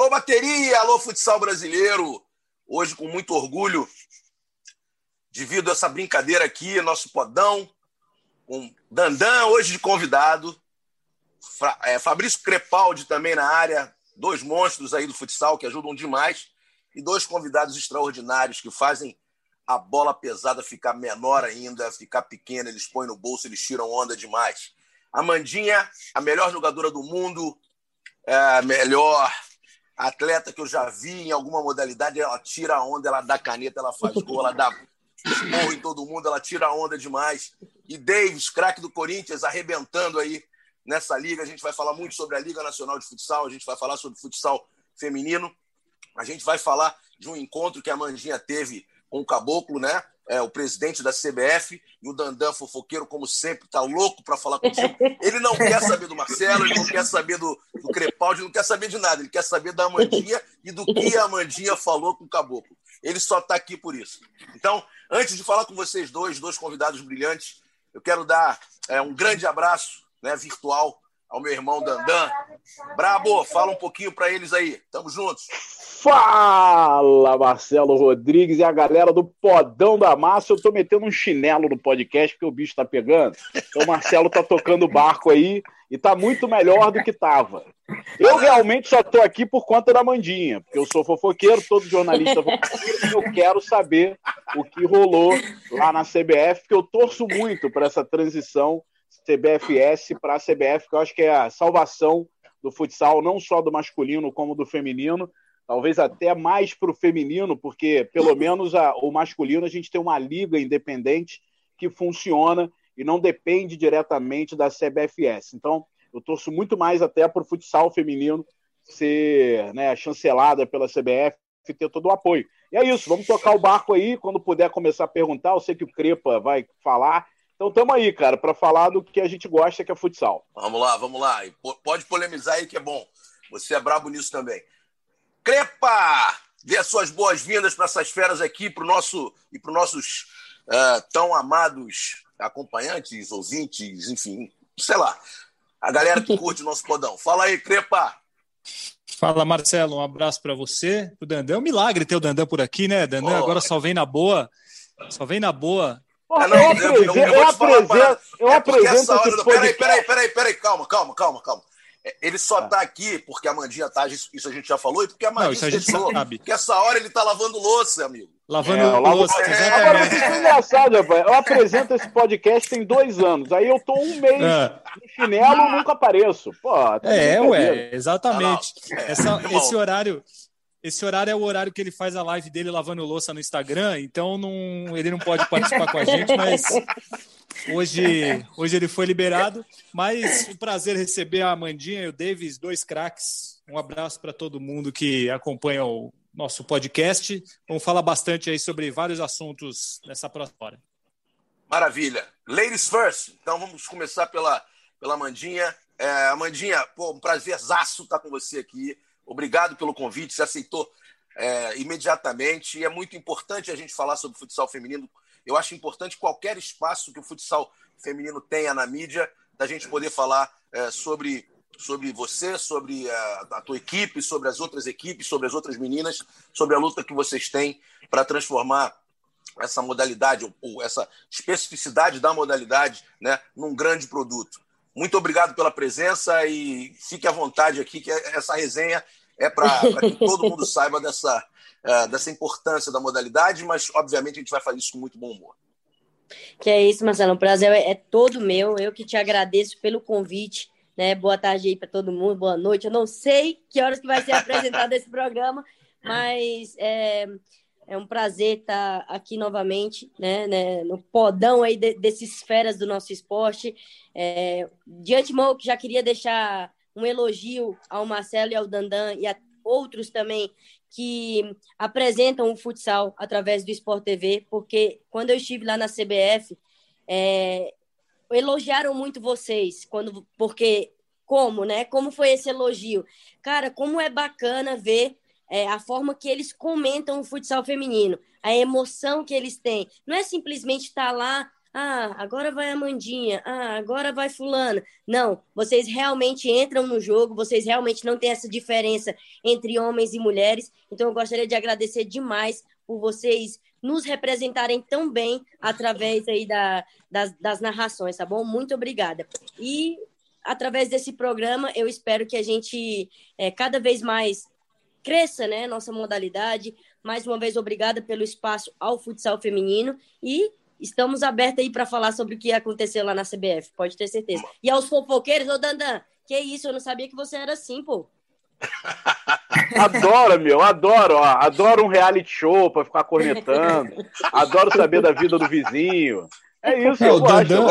Alô, bateria! Alô, futsal brasileiro! Hoje, com muito orgulho, devido a essa brincadeira aqui, nosso podão, com Dandan hoje de convidado, é, Fabrício Crepaldi também na área, dois monstros aí do futsal que ajudam demais, e dois convidados extraordinários que fazem a bola pesada ficar menor ainda, ficar pequena, eles põem no bolso, eles tiram onda demais. Amandinha, a melhor jogadora do mundo, é melhor atleta que eu já vi em alguma modalidade, ela tira a onda, ela dá caneta, ela faz gol, ela dá esporro em todo mundo, ela tira a onda demais. E Davis, craque do Corinthians, arrebentando aí nessa liga. A gente vai falar muito sobre a Liga Nacional de Futsal, a gente vai falar sobre futsal feminino, a gente vai falar de um encontro que a Mandinha teve com o Caboclo, né? É, o presidente da CBF, e o Dandan, fofoqueiro, como sempre, tá louco para falar contigo. Ele não quer saber do Marcelo, ele não quer saber do, do Crepaldi, não quer saber de nada. Ele quer saber da Amandinha e do que a Amandinha falou com o Caboclo. Ele só está aqui por isso. Então, antes de falar com vocês dois, dois convidados brilhantes, eu quero dar é, um grande abraço né, virtual ao meu irmão Dandan. Brabo, fala um pouquinho para eles aí. Tamo juntos. Fala, Marcelo Rodrigues e a galera do Podão da Massa. Eu tô metendo um chinelo no podcast porque o bicho tá pegando. Então o Marcelo tá tocando o barco aí e tá muito melhor do que tava. Eu realmente só tô aqui por conta da Mandinha, porque eu sou fofoqueiro, todo jornalista fofoqueiro, eu quero saber o que rolou lá na CBF, porque eu torço muito para essa transição CBFS para a CBF, que eu acho que é a salvação do futsal, não só do masculino como do feminino talvez até mais para o feminino, porque pelo menos a, o masculino a gente tem uma liga independente que funciona e não depende diretamente da CBFS. Então, eu torço muito mais até para o futsal feminino ser né, chancelada pela CBF e ter todo o apoio. E é isso, vamos tocar o barco aí, quando puder começar a perguntar, eu sei que o Crepa vai falar, então estamos aí, cara, para falar do que a gente gosta, que é futsal. Vamos lá, vamos lá. Pode polemizar aí que é bom. Você é brabo nisso também. Crepa! Dê as suas boas-vindas para essas feras aqui pro nosso, e para os nossos uh, tão amados acompanhantes, ouvintes, enfim, sei lá. A galera que curte o nosso podão. Fala aí, Crepa! Fala, Marcelo. Um abraço para você, o Dandan. É um milagre ter o Dandan por aqui, né? Dandan oh, agora só vem na boa. Só vem na boa. Ah, não, eu, eu, eu, eu, apresento, eu é apresento esse podcast. Peraí, peraí, peraí, peraí, calma, calma, calma, calma. Ele só tá aqui porque a Mandinha tá, isso a gente já falou, e porque a Mandinha Não, isso a gente sabe. Porque essa hora ele tá lavando louça, amigo. Lavando é, louça, é. exatamente. Agora, isso é engraçado, rapaz. Eu apresento esse podcast tem dois anos. Aí eu tô um mês é. no chinelo e nunca apareço. Pô, tá é, ué, exatamente. Não, não. Essa, esse horário... Esse horário é o horário que ele faz a live dele lavando louça no Instagram, então não, ele não pode participar com a gente, mas Hoje, hoje ele foi liberado, mas um prazer receber a Amandinha e o Davis, dois craques. Um abraço para todo mundo que acompanha o nosso podcast. Vamos falar bastante aí sobre vários assuntos nessa próxima hora. Maravilha. Ladies first. Então vamos começar pela, pela Amandinha. É, Amandinha, pô, um prazerzaço estar com você aqui. Obrigado pelo convite, você aceitou é, imediatamente. E é muito importante a gente falar sobre futsal feminino eu acho importante qualquer espaço que o futsal feminino tenha na mídia, da gente poder falar é, sobre, sobre você, sobre a, a tua equipe, sobre as outras equipes, sobre as outras meninas, sobre a luta que vocês têm para transformar essa modalidade, ou, ou, essa especificidade da modalidade, né, num grande produto. Muito obrigado pela presença e fique à vontade aqui, que essa resenha é para que todo mundo saiba dessa, uh, dessa importância da modalidade, mas obviamente a gente vai fazer isso com muito bom humor. Que é isso, Marcelo. O prazer é, é todo meu. Eu que te agradeço pelo convite. Né? Boa tarde aí para todo mundo, boa noite. Eu não sei que horas que vai ser apresentado esse programa, mas é, é um prazer estar aqui novamente, né, né no podão aí de, feras do nosso esporte. É, de antemão, já queria deixar um elogio ao Marcelo e ao Dandan e a outros também que apresentam o futsal através do Sport TV, porque quando eu estive lá na CBF, é, elogiaram muito vocês, quando, porque como, né? Como foi esse elogio? Cara, como é bacana ver é, a forma que eles comentam o futsal feminino, a emoção que eles têm. Não é simplesmente estar lá ah, agora vai a Mandinha, ah, agora vai fulana. Não, vocês realmente entram no jogo, vocês realmente não têm essa diferença entre homens e mulheres. Então eu gostaria de agradecer demais por vocês nos representarem tão bem através aí da, das, das narrações, tá bom? Muito obrigada. E através desse programa, eu espero que a gente é, cada vez mais cresça, né, nossa modalidade. Mais uma vez, obrigada pelo espaço ao futsal feminino e estamos abertos aí para falar sobre o que aconteceu lá na CBF, pode ter certeza. E aos fofoqueiros, ô Dandan, que isso, eu não sabia que você era assim, pô. Adoro, meu, adoro, ó, adoro um reality show para ficar cornetando, adoro saber da vida do vizinho. É isso, é, eu Dandan,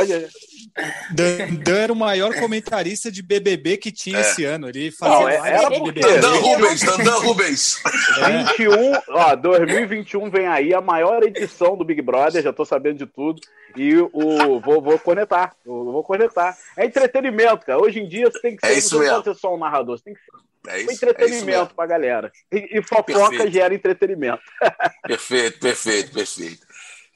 Dandan era o maior comentarista de BBB que tinha é. esse ano. Ele fazia Não, é, era porque... Dandan Rubens, Dandan Rubens. 21, ó, 2021 vem aí a maior edição do Big Brother, já tô sabendo de tudo. E o vou, vou conectar, vou conectar. É entretenimento, cara. Hoje em dia você tem que ser, é isso não pode ser só um narrador, você tem que ser é isso, entretenimento é pra galera. E, e fofoca perfeito. gera entretenimento. Perfeito, perfeito, perfeito.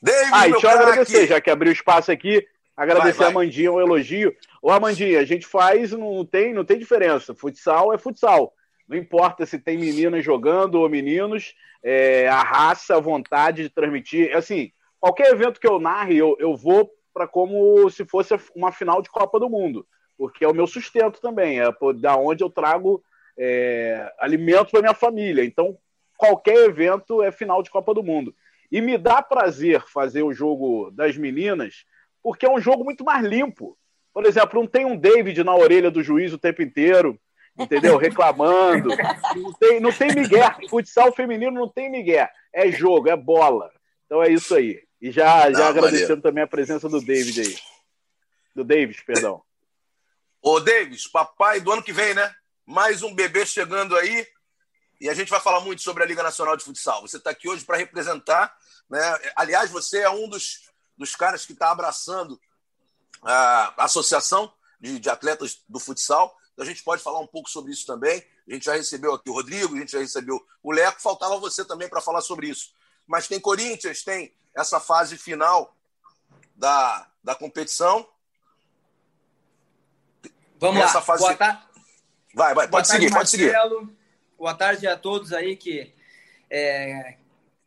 David, ah, e deixa eu agradecer, já que abriu espaço aqui, agradecer vai, vai. a Amandinha um elogio. Ô, Amandinha, a gente faz, não tem, não tem diferença. Futsal é futsal. Não importa se tem meninas jogando ou meninos, é, a raça, a vontade de transmitir. Assim, qualquer evento que eu narre, eu, eu vou para como se fosse uma final de Copa do Mundo, porque é o meu sustento também, é da onde eu trago é, alimento para minha família. Então, qualquer evento é final de Copa do Mundo. E me dá prazer fazer o jogo das meninas, porque é um jogo muito mais limpo. Por exemplo, não tem um David na orelha do juiz o tempo inteiro, entendeu? Reclamando. Não tem, não tem migué. Futsal feminino não tem migué. É jogo, é bola. Então é isso aí. E já, já agradecendo também a presença do David aí. Do Davis, perdão. Ô, Davis, papai do ano que vem, né? mais um bebê chegando aí. E a gente vai falar muito sobre a Liga Nacional de Futsal. Você está aqui hoje para representar. Né? Aliás, você é um dos, dos caras que está abraçando a Associação de, de Atletas do Futsal. Então a gente pode falar um pouco sobre isso também. A gente já recebeu aqui o Rodrigo, a gente já recebeu o Leco. Faltava você também para falar sobre isso. Mas tem Corinthians, tem essa fase final da, da competição. Vamos essa lá. Fase... Boa, ta... Vai, vai, pode seguir, pode seguir. Boa tarde a todos aí que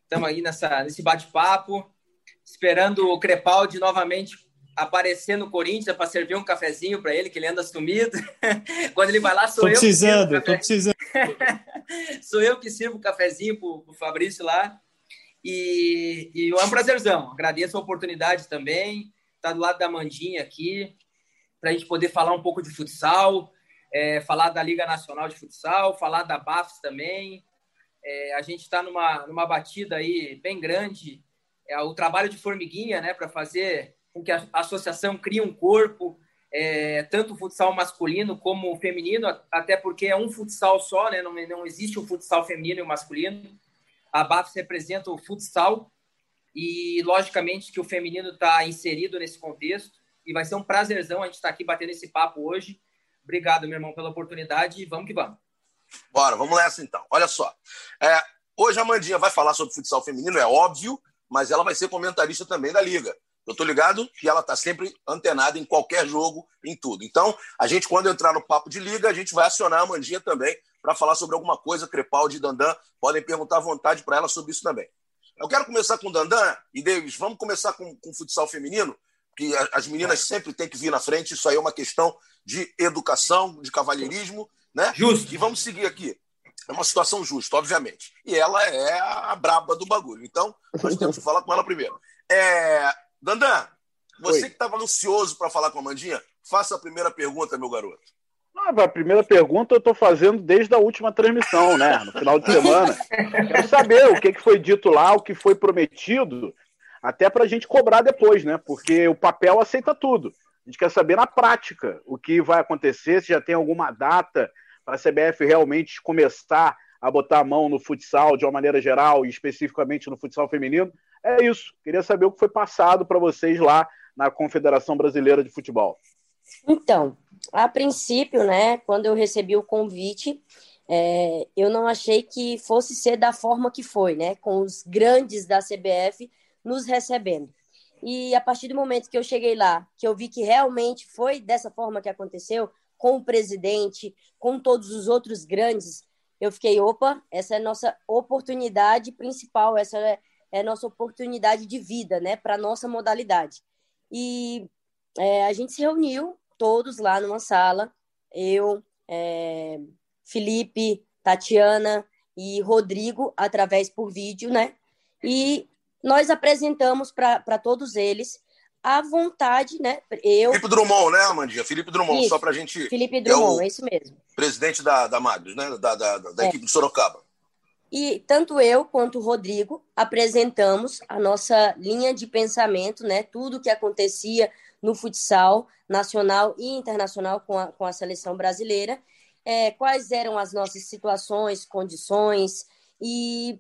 estamos é, aí nessa, nesse bate-papo, esperando o Crepaldi novamente aparecer no Corinthians para servir um cafezinho para ele, que ele anda sumido. Quando ele vai lá, sou tô eu. Precisando, tô precisando. sou eu que sirvo o cafezinho para o Fabrício lá. E, e é um prazerzão. Agradeço a oportunidade também. Estar tá do lado da Mandinha aqui, para a gente poder falar um pouco de futsal é, falar da Liga Nacional de Futsal, falar da BAFS também. É, a gente está numa, numa batida aí bem grande, é o trabalho de formiguinha, né, para fazer com que a associação crie um corpo, é, tanto futsal masculino como feminino, até porque é um futsal só, né, não, não existe o futsal feminino e o masculino. A BAFS representa o futsal e, logicamente, que o feminino está inserido nesse contexto. E vai ser um prazerzão a gente estar tá aqui batendo esse papo hoje Obrigado, meu irmão, pela oportunidade e vamos que vamos. Bora, vamos nessa então. Olha só. É, hoje a Mandinha vai falar sobre futsal feminino, é óbvio, mas ela vai ser comentarista também da Liga. Eu tô ligado que ela tá sempre antenada em qualquer jogo, em tudo. Então, a gente, quando entrar no papo de liga, a gente vai acionar a Mandinha também para falar sobre alguma coisa. Crepaldi e Dandan podem perguntar à vontade para ela sobre isso também. Eu quero começar com Dandan e Davis. Vamos começar com, com futsal feminino, que as meninas sempre têm que vir na frente. Isso aí é uma questão de educação, de cavalheirismo, né? Justo. E vamos seguir aqui. É uma situação justa, obviamente. E ela é a braba do bagulho. Então, nós temos que falar com ela primeiro. É... Dandan, você Oi. que estava ansioso para falar com a Mandinha, faça a primeira pergunta, meu garoto. a primeira pergunta eu estou fazendo desde a última transmissão, né? No final de semana. Quero saber o que, que foi dito lá, o que foi prometido, até para a gente cobrar depois, né? Porque o papel aceita tudo. A gente quer saber na prática o que vai acontecer, se já tem alguma data para a CBF realmente começar a botar a mão no futsal de uma maneira geral e especificamente no futsal feminino. É isso. Queria saber o que foi passado para vocês lá na Confederação Brasileira de Futebol. Então, a princípio, né, quando eu recebi o convite, é, eu não achei que fosse ser da forma que foi, né, com os grandes da CBF nos recebendo. E a partir do momento que eu cheguei lá, que eu vi que realmente foi dessa forma que aconteceu, com o presidente, com todos os outros grandes, eu fiquei, opa, essa é a nossa oportunidade principal, essa é, é a nossa oportunidade de vida, né, para nossa modalidade. E é, a gente se reuniu todos lá numa sala, eu, é, Felipe, Tatiana e Rodrigo, através por vídeo, né? E nós apresentamos para todos eles a vontade, né? Eu... Felipe Drummond, né, Amandinha? Felipe Drummond, isso. só para a gente... Felipe Drummond, é, é, isso mesmo. Presidente da, da Magres, né? Da, da, da é. equipe de Sorocaba. E tanto eu quanto o Rodrigo apresentamos a nossa linha de pensamento, né? Tudo o que acontecia no futsal nacional e internacional com a, com a seleção brasileira. É, quais eram as nossas situações, condições e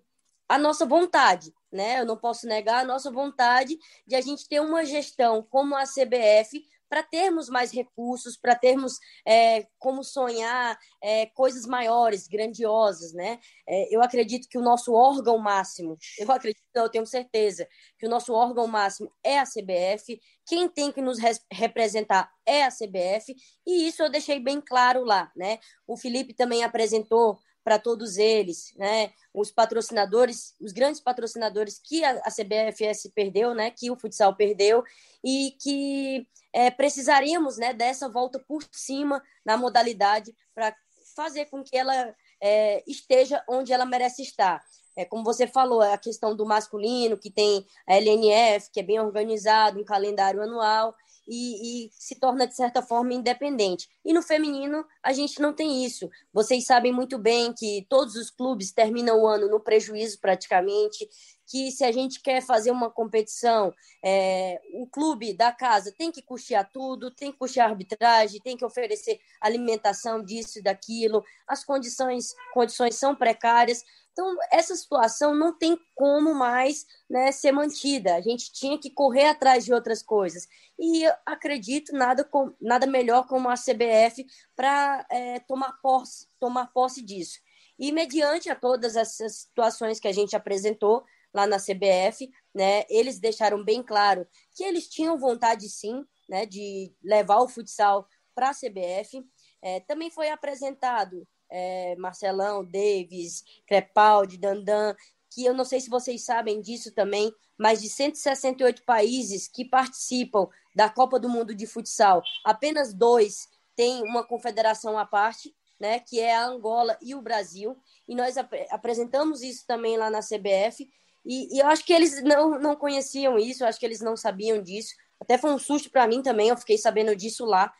a nossa vontade, né? Eu não posso negar a nossa vontade de a gente ter uma gestão como a CBF para termos mais recursos, para termos é, como sonhar é, coisas maiores, grandiosas, né? É, eu acredito que o nosso órgão máximo, eu acredito, eu tenho certeza, que o nosso órgão máximo é a CBF, quem tem que nos representar é a CBF, e isso eu deixei bem claro lá, né? O Felipe também apresentou para todos eles, né? Os patrocinadores, os grandes patrocinadores que a, a CBFS perdeu, né? Que o futsal perdeu e que é, precisaríamos, né? Dessa volta por cima na modalidade para fazer com que ela é, esteja onde ela merece estar. É, como você falou, a questão do masculino, que tem a LNF, que é bem organizado, um calendário anual, e, e, se torna, de certa forma, independente. E no feminino, a gente não tem isso. Vocês sabem muito bem que todos os clubes terminam o ano no prejuízo, praticamente, que se a gente quer fazer uma competição, é, o clube da casa tem que custear tudo, tem que custear arbitragem, tem que oferecer alimentação disso e daquilo, as condições, condições são precárias. Então, essa situação não tem como mais né, ser mantida. A gente tinha que correr atrás de outras coisas. E acredito nada, com, nada melhor como a CBF para é, tomar, posse, tomar posse disso. E mediante a todas essas situações que a gente apresentou lá na CBF, né, eles deixaram bem claro que eles tinham vontade sim né, de levar o futsal para a CBF. É, também foi apresentado é, Marcelão, Davis, Crepaldi, Dandan, que eu não sei se vocês sabem disso também, mas de 168 países que participam da Copa do Mundo de Futsal, apenas dois têm uma confederação à parte, né, que é a Angola e o Brasil, e nós ap apresentamos isso também lá na CBF, e, e, eu acho que eles não, não conheciam isso, eu acho que eles não sabiam disso, até foi um susto para mim também, eu fiquei sabendo disso lá,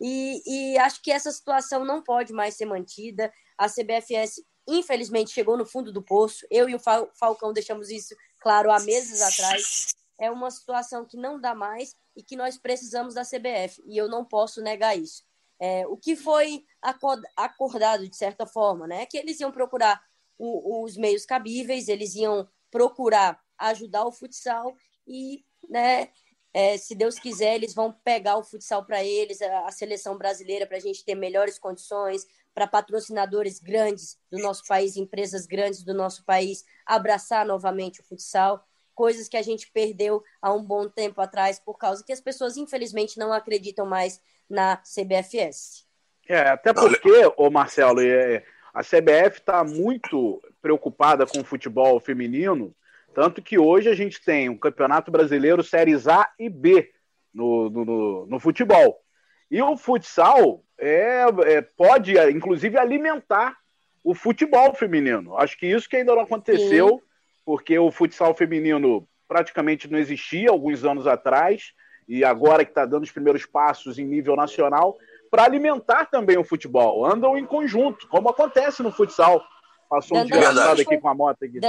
e, e acho que essa situação não pode mais ser mantida. A CBFS, infelizmente, chegou no fundo do poço. Eu e o Falcão deixamos isso claro há meses atrás. É uma situação que não dá mais e que nós precisamos da CBF. E eu não posso negar isso. É, o que foi acordado, de certa forma, né? É que eles iam procurar o, os meios cabíveis, eles iam procurar ajudar o futsal e né, é, se Deus quiser, eles vão pegar o futsal para eles, a, a, seleção brasileira, para a gente ter melhores condições, para patrocinadores grandes do nosso país, empresas grandes do nosso país, abraçar novamente o futsal, coisas que a gente perdeu há um bom tempo atrás, por causa que as pessoas, infelizmente, não acreditam mais na CBFS. É, até porque, ô Marcelo, a CBF está muito preocupada com o futebol feminino tanto que hoje a gente tem um Campeonato Brasileiro Séries A e B no, no, no futebol. E o futsal é, é, pode, inclusive, alimentar o futebol feminino. Acho que isso que ainda não aconteceu, Sim. porque o futsal feminino praticamente não existia alguns anos atrás, e agora que está dando os primeiros passos em nível nacional, para alimentar também o futebol. Andam em conjunto, como acontece no futsal. Passou um desgraçado aqui com a moto aqui.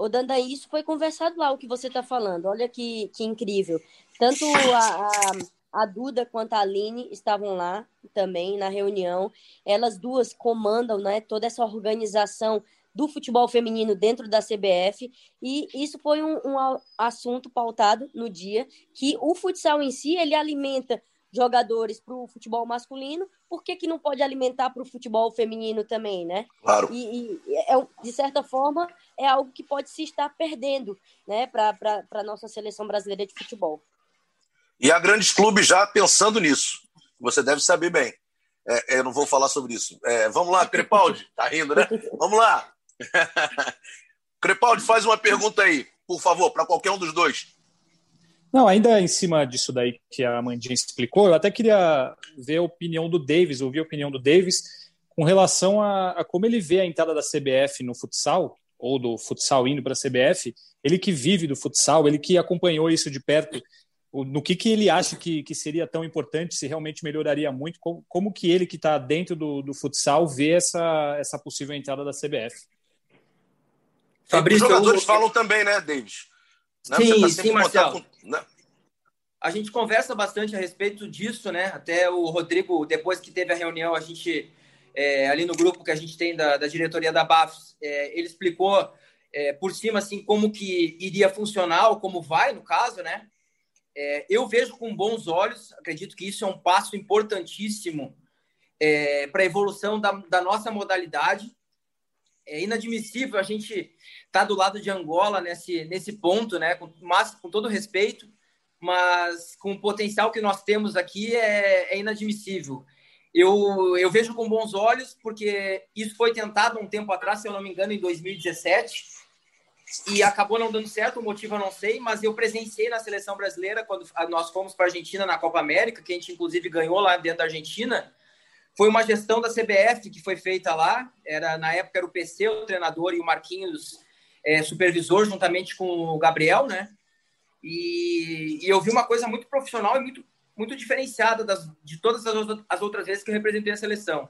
Ô, Danda, isso foi conversado lá, o que você está falando. Olha que, que incrível. Tanto a, a, a, Duda quanto a Aline estavam lá também na reunião. Elas duas comandam né, toda essa organização do futebol feminino dentro da CBF. E isso foi um, um assunto pautado no dia, que o futsal em si, ele alimenta jogadores para o futebol masculino, por que, que não pode alimentar para o futebol feminino também, né? Claro. E, e é, de certa forma, é algo que pode se estar perdendo né, para a nossa seleção brasileira de futebol. E há grandes clubes já pensando nisso. Você deve saber bem. É, eu não vou falar sobre isso. É, vamos lá, Crepaldi. Tá rindo, né? Vamos lá. Crepaldi, faz uma pergunta aí, por favor, para qualquer um dos dois. Não, ainda em cima disso daí que a Mandinha explicou, eu até queria ver a opinião do Davis, ouvir a opinião do Davis com relação a, a como ele vê a entrada da CBF no futsal, ou do futsal indo para a CBF, ele que vive do futsal, ele que acompanhou isso de perto, no que, que ele acha que, que seria tão importante, se realmente melhoraria muito, como, como que ele que está dentro do, do futsal vê essa, essa possível entrada da CBF. Fabrício, Os jogadores eu... falam também, né, Davis? Né? Sim, tá sim, Marcelo. Com... Né? A gente conversa bastante a respeito disso, né? Até o Rodrigo, depois que teve a reunião, a gente, é, ali no grupo que a gente tem da, da diretoria da BAFS, é, ele explicou é, por cima, assim, como que iria funcionar, ou como vai, no caso, né? É, eu vejo com bons olhos, acredito que isso é um passo importantíssimo é, para a evolução da, da nossa modalidade. É inadmissível a gente tá do lado de Angola nesse, nesse ponto, né? Com, mas, com todo respeito, mas com o potencial que nós temos aqui é, é inadmissível. Eu, eu vejo com bons olhos, porque isso foi tentado um tempo atrás, se eu não me engano, em 2017, e acabou não dando certo. O motivo eu não sei, mas eu presenciei na seleção brasileira quando nós fomos para a Argentina na Copa América, que a gente inclusive ganhou lá dentro da Argentina. Foi uma gestão da CBF que foi feita lá. Era na época era o PC, o treinador, e o Marquinhos é, supervisor, juntamente com o Gabriel, né? E, e, eu vi uma coisa muito profissional e muito, muito diferenciada das, de todas as, as outras vezes que eu representei a seleção.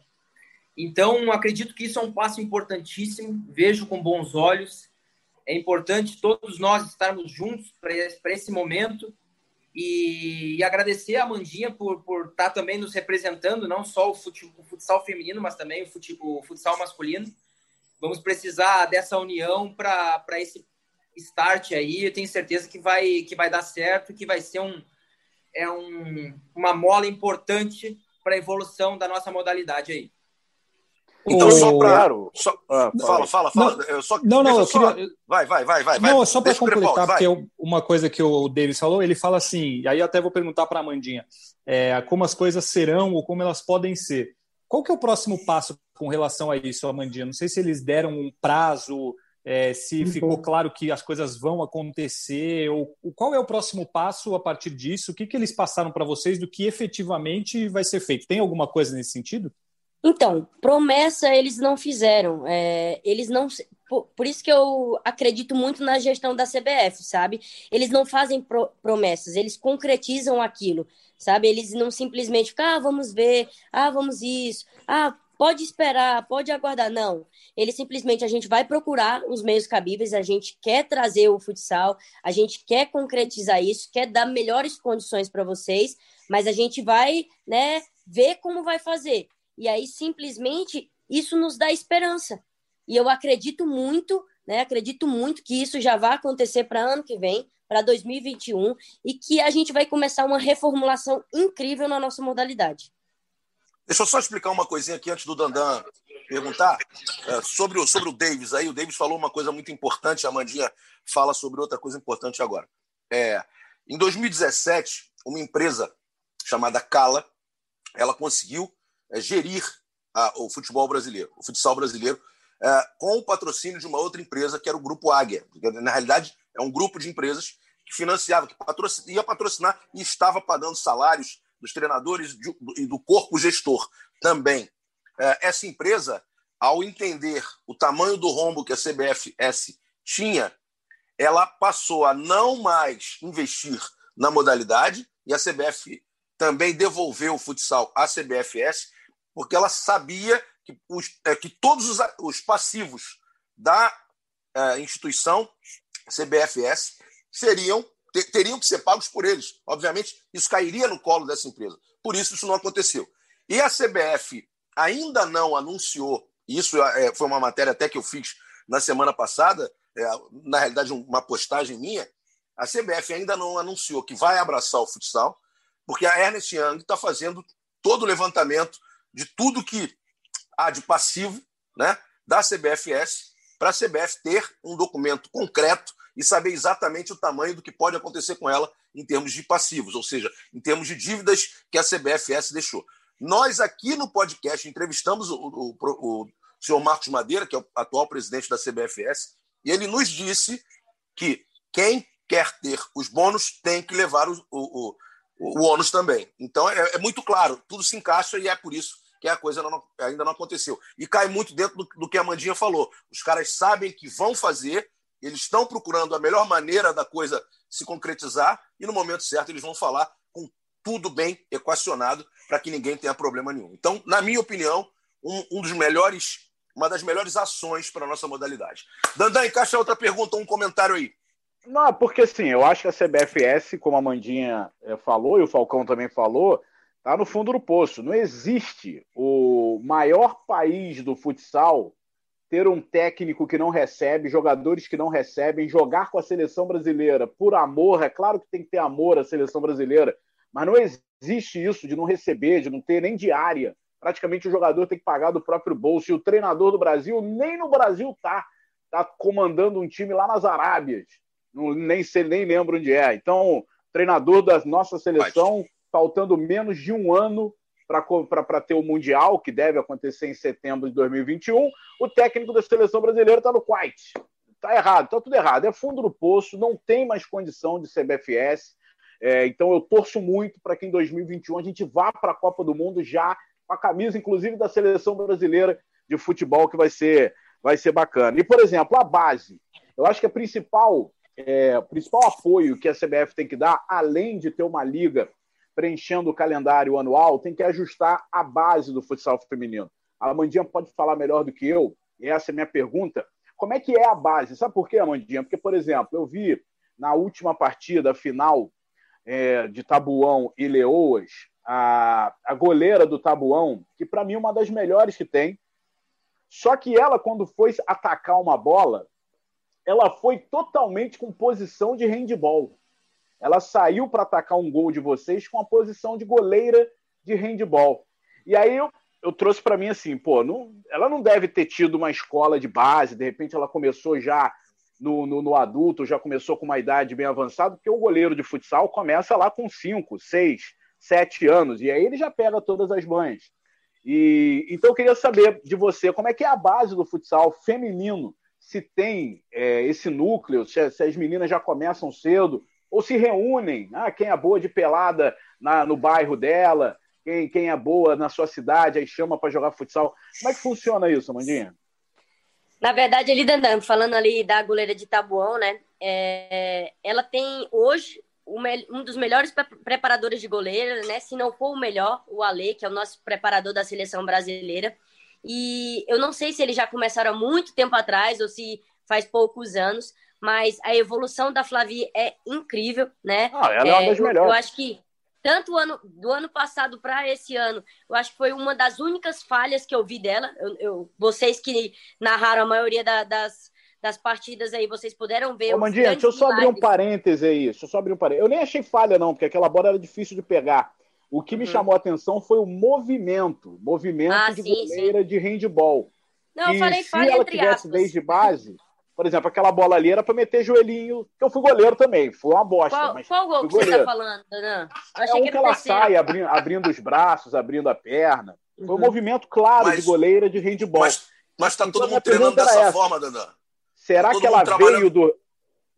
Então, acredito que isso é um passo importantíssimo, vejo com bons olhos. É importante todos nós estarmos juntos para esse, esse momento e, e, agradecer a Mandinha por, por estar tá também nos representando, não só o, fute, o futsal feminino, mas também o, fute, o futsal masculino vamos precisar dessa união para esse start aí. Eu tenho certeza que vai, que vai dar certo, que vai ser um, é um, uma mola importante para a evolução da nossa modalidade aí. Então, só para. Só... Ah, fala, fala, fala. Não, eu só, não, não eu só... queria. Vai, vai, vai, vai. Não, só para completar, porque eu, uma coisa que o Davis falou, ele fala assim, e aí até vou perguntar para a Amandinha, é, como as coisas serão ou como elas podem ser. Qual que é o próximo passo com relação a isso, Amandinha? Não sei se eles deram um prazo, é, se uhum. ficou claro que as coisas vão acontecer, ou qual é o próximo passo a partir disso? O que, que eles passaram para vocês do que efetivamente vai ser feito? Tem alguma coisa nesse sentido? Então, promessa eles não fizeram. É, eles não. Por, por, isso que eu acredito muito na gestão da CBF, sabe? Eles não fazem pro, promessas, eles concretizam aquilo sabe? Eles não simplesmente ficam, ah, vamos ver, ah, vamos isso, ah, pode esperar, pode aguardar. Não, ele simplesmente, a gente vai procurar os meios cabíveis, a gente quer trazer o futsal, a gente quer concretizar isso, quer dar melhores condições para vocês, mas a gente vai, né, ver como vai fazer. E aí, simplesmente, isso nos dá esperança. E eu acredito muito, né, acredito muito que isso já vai acontecer para ano que vem, para 2021 e que a gente vai começar uma reformulação incrível na nossa modalidade. Deixa eu só explicar uma coisinha aqui antes do Dandan perguntar é, sobre, o, sobre o Davis. Aí o Davis falou uma coisa muito importante, a Amandinha fala sobre outra coisa importante agora. É, em 2017, uma empresa chamada Cala, ela conseguiu é, gerir a, o futebol brasileiro, o futsal brasileiro, é, com o patrocínio de uma outra empresa que era o Grupo Águia. Na realidade, é um grupo de empresas que financiava, que patrocina, ia patrocinar e estava pagando salários dos treinadores e do corpo gestor também. É, essa empresa, ao entender o tamanho do rombo que a CBFS tinha, ela passou a não mais investir na modalidade e a CBF também devolveu o futsal à CBFS, porque ela sabia que, os, é, que todos os, os passivos da é, instituição CBFS seriam teriam que ser pagos por eles. Obviamente, isso cairia no colo dessa empresa. Por isso, isso não aconteceu. E a CBF ainda não anunciou, isso é, foi uma matéria até que eu fiz na semana passada, é, na realidade, uma postagem minha. A CBF ainda não anunciou que vai abraçar o futsal, porque a Ernest Young está fazendo todo o levantamento de tudo que há de passivo né, da CBFS para a CBF ter um documento concreto e saber exatamente o tamanho do que pode acontecer com ela em termos de passivos, ou seja, em termos de dívidas que a CBFS deixou. Nós aqui no podcast entrevistamos o, o, o, o senhor Marcos Madeira, que é o atual presidente da CBFS, e ele nos disse que quem quer ter os bônus tem que levar o, o, o, o ônus também. Então é, é, muito claro, tudo se encaixa e é por isso que a coisa não, ainda não aconteceu. E cai muito dentro do, do que a Mandinha falou. Os caras sabem que vão fazer, eles estão procurando a melhor maneira da coisa se concretizar e no momento certo eles vão falar com tudo bem equacionado para que ninguém tenha problema nenhum. Então, na minha opinião, um, um dos melhores, uma das melhores ações para a nossa modalidade. Dandan, encaixa outra pergunta, um comentário aí. Não, porque assim, eu acho que a CBFS, como a Mandinha eh, falou e o Falcão também falou, tá no fundo do poço. Não existe o maior país do futsal ter um técnico que não recebe, jogadores que não recebem, jogar com a seleção brasileira por amor. É claro que tem que ter amor à seleção brasileira, mas não existe isso de não receber, de não ter nem diária. Praticamente o jogador tem que pagar do próprio bolso. E o treinador do Brasil nem no Brasil tá. Tá comandando um time lá nas Arábias. Não, nem sei, nem lembro onde é. Então, treinador da nossa seleção, faltando menos de um ano para ter o Mundial, que deve acontecer em setembro de 2021, o técnico da seleção brasileira está no Kuwait. Está errado, está tudo errado. É fundo do poço, não tem mais condição de CBFS. É, então eu torço muito para que em 2021 a gente vá para a Copa do Mundo já com a camisa, inclusive, da seleção brasileira de futebol, que vai ser, vai ser bacana. E, por exemplo, a base. Eu acho que a principal, é, o principal apoio que a CBF tem que dar, além de ter uma liga preenchendo o calendário anual, tem que ajustar a base do futsal feminino. A Amandinha pode falar melhor do que eu, e essa é a minha pergunta. Como é que é a base? Sabe por quê, Amandinha? Porque, por exemplo, eu vi na última partida, final é, de Tabuão e Leoas, a, a goleira do Tabuão, que para mim é uma das melhores que tem, só que ela, quando foi atacar uma bola, ela foi totalmente com posição de handball ela saiu para atacar um gol de vocês com a posição de goleira de handball. E aí eu, eu trouxe para mim assim, pô, não, ela não deve ter tido uma escola de base, de repente ela começou já no, no, no, adulto, já começou com uma idade bem avançada, porque o goleiro de futsal começa lá com 5, 6, 7 anos, e aí ele já pega todas as banhas. E, então eu queria saber de você, como é que é a base do futsal feminino? Se tem é, esse núcleo, se, se as meninas já começam cedo, ou se reúnem, ah, quem é boa de pelada na, no bairro dela, quem, quem é boa na sua cidade, aí chama para jogar futsal. Como é que funciona isso, Mandinha? Na verdade, ali, Dandan, falando ali da goleira de Tabuão, né? É, ela tem hoje um dos melhores preparadores de goleira, né? Se não for o melhor, o Ale, que é o nosso preparador da seleção brasileira. E eu não sei se eles já começaram há muito tempo atrás ou se faz poucos anos, mas a evolução da Flavi é incrível, né? Ah, ela é, uma das eu, melhores. Eu acho que tanto ano, do ano passado para esse ano, eu acho que foi uma das únicas falhas que eu vi dela. Eu, eu vocês que narraram a maioria da, das, das partidas aí, vocês puderam ver. Ô, Mandinha, deixa eu só abrir um parêntese aí. Deixa eu só abrir um parêntese. Eu nem achei falha, não, porque aquela bola era difícil de pegar. O que me uhum. chamou a atenção foi o movimento, movimento ah, de sim, goleira sim. de handball. Não, eu falei se ela tivesse aspas. desde base, por exemplo, aquela bola ali era para meter joelhinho, que eu fui goleiro também, foi uma bosta. Qual, mas qual gol que você tá falando, Danã? É um que, que ela sai abrindo, abrindo, os braços, abrindo a perna. Foi um uhum. movimento claro mas, de goleira de handball. Mas, mas tá então, todo mundo treinando dessa essa. forma, Danã. Será tá que ela veio do.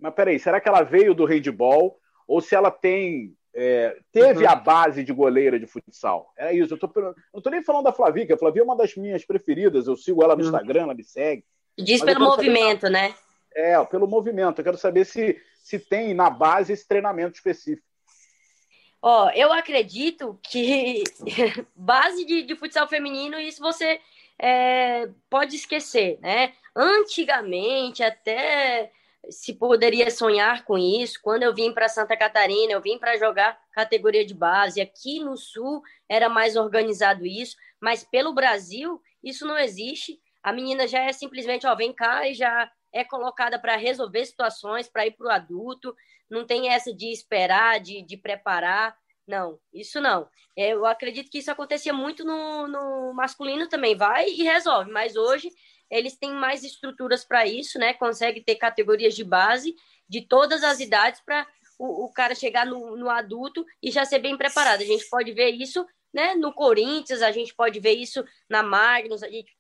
Mas peraí, será que ela veio do handball? Ou se ela tem é, teve uhum. a base de goleira de futsal. É isso. Eu tô, não tô nem falando da Flavica. A Flavia é uma das minhas preferidas. Eu sigo ela no uhum. Instagram, ela me segue. Diz pelo movimento, saber... né? É, pelo movimento. Eu quero saber se, se tem na base esse treinamento específico. Ó, eu acredito que base de, de futsal feminino, isso você é, pode esquecer, né? Antigamente, até se poderia sonhar com isso. Quando eu vim para Santa Catarina, eu vim para jogar categoria de base. Aqui no Sul era mais organizado isso, mas pelo Brasil isso não existe. A menina já é simplesmente, ó, vem cá e já é colocada para resolver situações, para ir para o adulto. Não tem essa de esperar, de, de preparar. Não, isso não. É, eu acredito que isso acontecia muito no, no masculino também. Vai e resolve, mas hoje eles têm mais estruturas para isso, né? Consegue ter categorias de base de todas as idades para o, o, cara chegar no, no adulto e já ser bem preparado. A gente pode ver isso né, no Corinthians, a gente pode ver isso na Magnus, a gente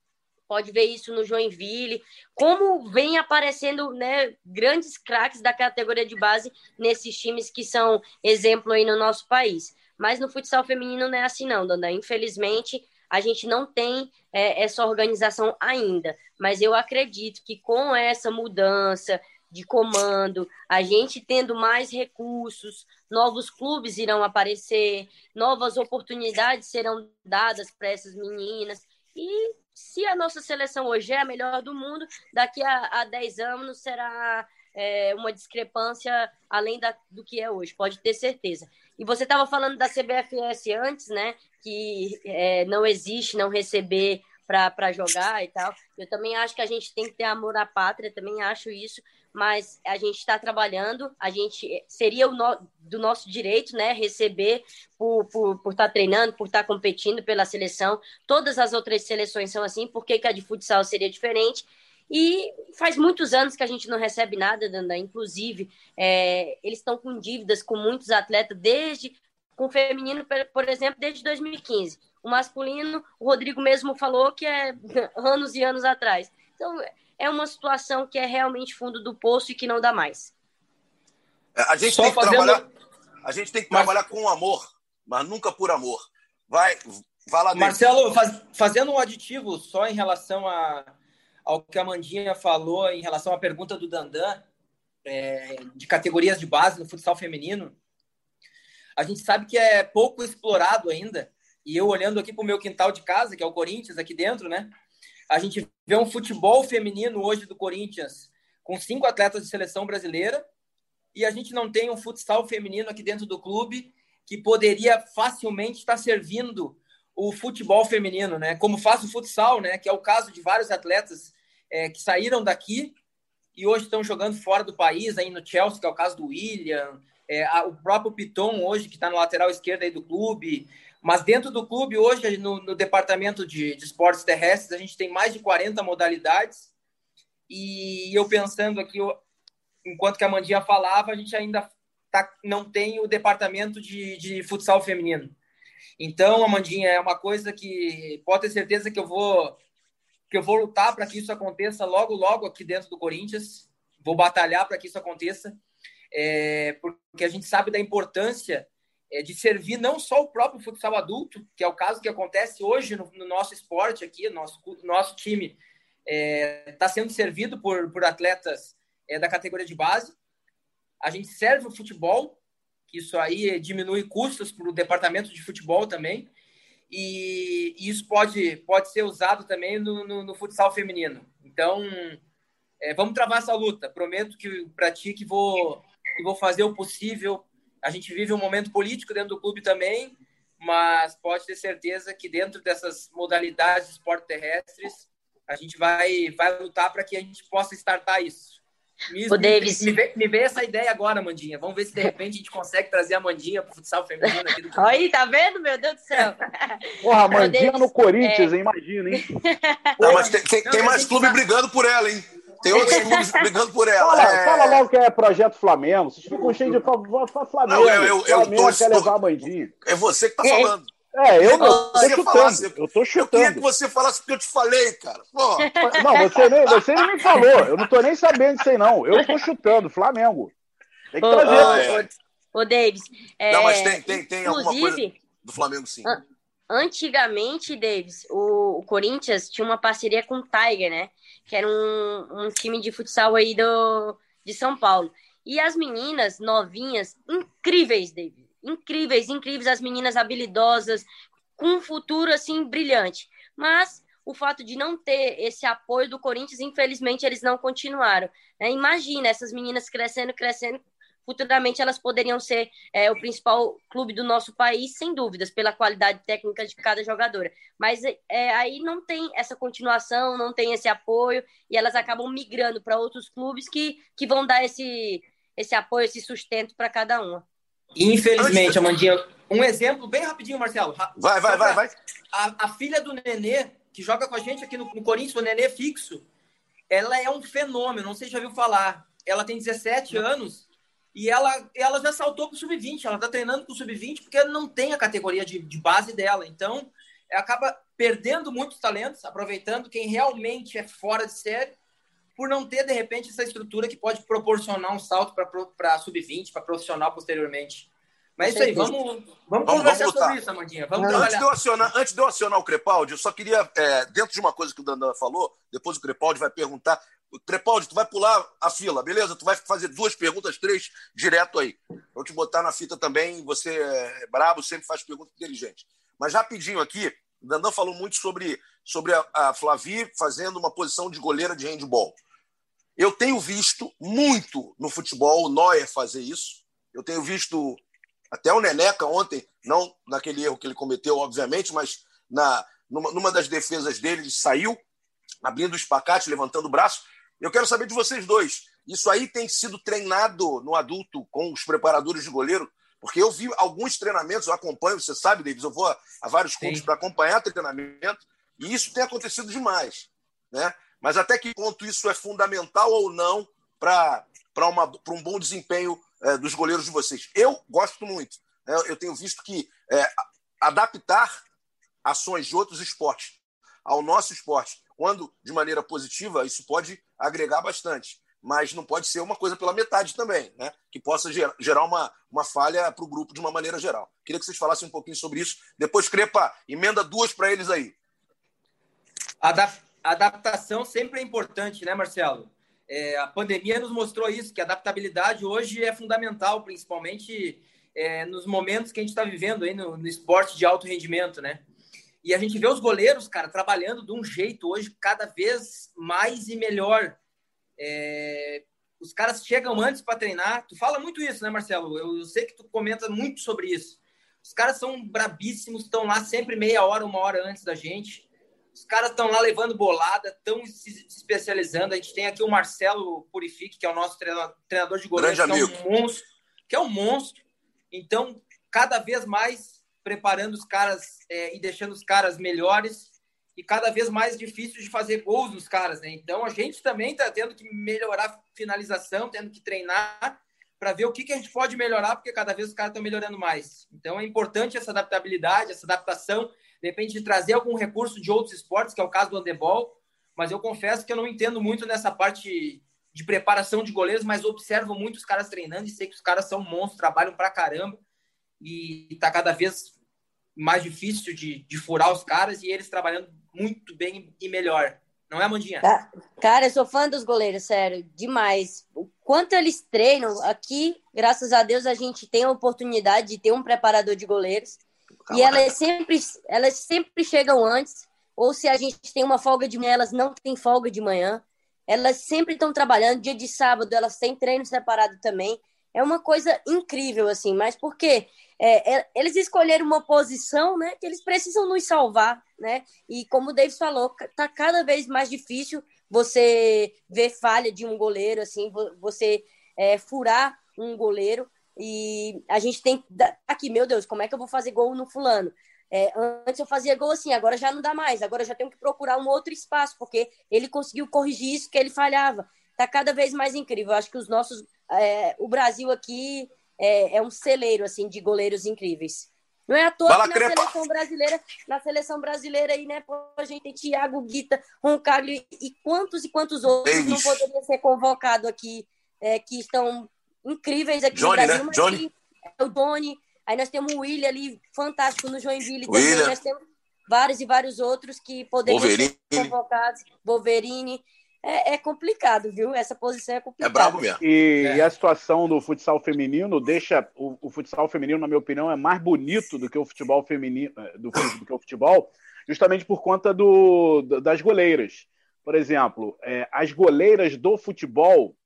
pode ver isso no Joinville, como vem aparecendo né, grandes craques da categoria de base nesses times que são exemplo aí no nosso país. Mas no futsal feminino não é assim não, Danda. Infelizmente, a gente não tem é, essa organização ainda. Mas eu acredito que com essa mudança de comando, a gente tendo mais recursos, novos clubes irão aparecer, novas oportunidades serão dadas para essas meninas. E se a nossa seleção hoje é a melhor do mundo, daqui a, a 10 anos será é, uma discrepância além da, do que é hoje, pode ter certeza. E você estava falando da CBFS antes, né? Que é, não existe não receber para jogar e tal. Eu também acho que a gente tem que ter amor à pátria, também acho isso, mas a gente está trabalhando, a gente seria o no, do nosso direito, né, receber por, por, por estar tá treinando, por estar tá competindo pela seleção. Todas as outras seleções são assim, por que, que a de futsal seria diferente? E faz muitos anos que a gente não recebe nada, Danda. Inclusive, é, eles estão com dívidas com muitos atletas, desde com o feminino, por exemplo, desde 2015. O masculino, o Rodrigo mesmo falou que é anos e anos atrás. Então, é uma situação que é realmente fundo do poço e que não dá mais. É, a gente Só tem que fazendo... trabalhar, a gente tem que mas... trabalhar com amor, mas nunca por amor. Vai, vai lá Marcelo, faz, fazendo um aditivo só em relação a, ao que a Mandinha falou em relação à pergunta do Dandan é, de categorias de base no futsal feminino, a gente sabe que é pouco explorado ainda. E eu olhando aqui para o meu quintal de casa, que é o Corinthians aqui dentro, né? A gente vê um futebol feminino hoje do Corinthians com cinco atletas de seleção brasileira e a gente não tem um futsal feminino aqui dentro do clube que poderia facilmente estar servindo o futebol feminino, né? Como faz o futsal, né? Que é o caso de vários atletas é, que saíram daqui e hoje estão jogando fora do país, aí no Chelsea, que é o caso do William, é, a, o próprio Piton hoje, que está no lateral esquerdo aí do clube, mas dentro do clube, hoje, no, no departamento de, de, esportes terrestres, a gente tem mais de 40 modalidades. E eu pensando aqui, enquanto que a Mandinha falava, a gente ainda tá, não tem o departamento de, de futsal feminino. Então, Amandinha, é uma coisa que pode ter certeza que eu vou que eu vou lutar para que isso aconteça logo, logo aqui dentro do Corinthians. Vou batalhar para que isso aconteça, é, porque a gente sabe da importância é, de servir não só o próprio futsal adulto, que é o caso que acontece hoje no, no nosso esporte aqui, nosso, nosso time está é, sendo servido por, por atletas é, da categoria de base. A gente serve o futebol, que isso aí diminui custos para o departamento de futebol também, e, e, isso pode, pode ser usado também no, no, no futsal feminino. Então, é, vamos travar essa luta. Prometo que para ti que vou, que vou fazer o possível a gente vive um momento político dentro do clube também, mas pode ter certeza que dentro dessas modalidades de esporte terrestres, a gente vai, vai lutar para que a gente possa startar isso. Me, o Davis. Me, me, me veio essa ideia agora, Mandinha. Vamos ver se de repente a gente consegue trazer a Mandinha para o futsal feminino aqui do Aí, tá vendo, meu Deus do céu? Porra, a Mandinha no Corinthians, é... hein? Imagina, hein? Não, mas tem, tem, tem mais clube brigando por ela, hein? Tem outros clubes brigando por ela. Fala, é... fala logo que é projeto Flamengo. Vocês ficam cheios de Flamengo. Não, eu, eu, eu Flamengo tô, quer levar a. É você que tá falando. É, eu não. Tô chutando. Falasse, eu tô chutando. Eu queria que você falasse o que eu te falei, cara. Pô. Não, você nem, você nem me falou. Eu não tô nem sabendo disso aí, não. Eu tô chutando. Flamengo. Tem que trazer. Ô, é. ô, Davis. É... Não, mas tem, tem, tem alguma coisa do Flamengo, sim. Antigamente, Davis, o, o Corinthians tinha uma parceria com o Tiger, né? Que era um, um time de futsal aí do, de São Paulo. E as meninas novinhas, incríveis, David. Incríveis, incríveis, as meninas habilidosas, com um futuro assim brilhante. Mas o fato de não ter esse apoio do Corinthians, infelizmente, eles não continuaram. Né? Imagina essas meninas crescendo, crescendo, futuramente elas poderiam ser é, o principal clube do nosso país, sem dúvidas, pela qualidade técnica de cada jogadora. Mas é, aí não tem essa continuação, não tem esse apoio, e elas acabam migrando para outros clubes que, que vão dar esse, esse apoio, esse sustento para cada uma. Infelizmente, Amandinha, Um exemplo bem rapidinho, Marcelo. Vai, vai, vai, vai. A, a filha do Nenê, que joga com a gente aqui no, no Corinthians, o Nenê fixo, ela é um fenômeno, não sei se já viu falar. Ela tem 17 anos e ela, ela já saltou para o sub-20. Ela está treinando para o sub-20 porque não tem a categoria de, de base dela. Então, acaba perdendo muitos talentos, aproveitando quem realmente é fora de série, por não ter, de repente, essa estrutura que pode proporcionar um salto para sub-20, para profissional posteriormente. Mas é isso aí, vamos, vamos, vamos conversar vamos sobre isso, Amandinha. Vamos antes, de eu acionar, antes de eu acionar o Crepaldi, eu só queria, é, dentro de uma coisa que o Dandan falou, depois o Crepaldi vai perguntar. Crepaldi, tu vai pular a fila, beleza? Tu vai fazer duas perguntas, três, direto aí. Vou te botar na fita também, você é brabo, sempre faz pergunta inteligente. Mas rapidinho aqui, o Dandan falou muito sobre, sobre a, a Flavi fazendo uma posição de goleira de handball. Eu tenho visto muito no futebol o Neuer fazer isso. Eu tenho visto até o Neneca ontem, não naquele erro que ele cometeu, obviamente, mas na, numa, numa das defesas dele, ele saiu, abrindo o espacate, levantando o braço. Eu quero saber de vocês dois. Isso aí tem sido treinado no adulto com os preparadores de goleiro? Porque eu vi alguns treinamentos, eu acompanho, você sabe, Davis, eu vou a, a vários clubes para acompanhar treinamento, e isso tem acontecido demais. Né? Mas até que ponto isso é fundamental ou não para um bom desempenho é, dos goleiros de vocês. Eu gosto muito. Né? Eu tenho visto que é, adaptar ações de outros esportes ao nosso esporte, quando de maneira positiva, isso pode agregar bastante. Mas não pode ser uma coisa pela metade também, né? que possa gerar uma, uma falha para o grupo de uma maneira geral. Queria que vocês falassem um pouquinho sobre isso. Depois, Crepa, emenda duas para eles aí. Adap adaptação sempre é importante, né, Marcelo? É, a pandemia nos mostrou isso, que a adaptabilidade hoje é fundamental, principalmente é, nos momentos que a gente está vivendo aí no, no, esporte de alto rendimento, né? E a gente vê os goleiros, cara, trabalhando de um jeito hoje cada vez mais e melhor. É, os caras chegam antes para treinar. Tu fala muito isso, né, Marcelo? Eu, sei que tu comenta muito sobre isso. Os caras são brabíssimos, estão lá sempre meia hora, uma hora antes da gente. Os caras estão lá levando bolada, estão se especializando. A gente tem aqui o Marcelo Purifique, que é o nosso treinador de goleiro, que é um monstro, que é um monstro. Então, cada vez mais preparando os caras é, e deixando os caras melhores e cada vez mais difícil de fazer gols nos caras, né? Então a gente também está tendo que melhorar a finalização, tendo que treinar para ver o que, que a gente pode melhorar, porque cada vez os caras estão melhorando mais. Então é importante essa adaptabilidade, essa adaptação de repente de trazer algum recurso de outros esportes, que é o caso do handebol, mas eu confesso que eu não entendo muito nessa parte de preparação de goleiros, mas observo muito os caras treinando e sei que os caras são monstros, trabalham pra caramba e tá cada vez mais difícil de, de furar os caras e eles trabalhando muito bem e melhor. Não é, Mandinha? Cara, eu sou fã dos goleiros, sério, demais. O quanto eles treinam, aqui, graças a Deus, a gente tem a oportunidade de ter um preparador de goleiros Calma. E elas sempre, elas sempre chegam antes, ou se a gente tem uma folga de manhã, elas não têm folga de manhã. Elas sempre estão trabalhando, dia de sábado elas têm treino separado também. É uma coisa incrível, assim, mas por quê? É, é, eles escolheram uma posição né, que eles precisam nos salvar, né? E como o Davis falou, tá cada vez mais difícil você ver falha de um goleiro, assim, você é, furar um goleiro. E a gente tem aqui, meu Deus, como é que eu vou fazer gol no fulano? É, antes eu fazia gol assim, agora já não dá mais, agora já tenho que procurar um outro espaço, porque ele conseguiu corrigir isso que ele falhava. Tá cada vez mais incrível. Eu acho que os nossos. É, o Brasil aqui é, é, um celeiro assim de goleiros incríveis. Não é à toa que na crepa. seleção brasileira, na seleção brasileira aí, né, pô, a gente tem Thiago Guita, Roncalho e, quantos e quantos outros não poderiam ser convocados aqui, é, que estão incríveis aqui Johnny, no Brasil. Né? Johnny. É o Johnny. Aí nós temos o William ali, fantástico no Joinville William. também. Nós temos vários e vários outros que poderiam Wolverine. ser convocados. Wolverine. É, é, complicado, viu? Essa posição é complicada. É brabo mesmo. E, é. e, a situação do futsal feminino deixa o, o, futsal feminino, na minha opinião, é mais bonito do que o futebol feminino, eh, do, do que o futebol, justamente por conta do, das goleiras. Por exemplo, é, as goleiras do futebol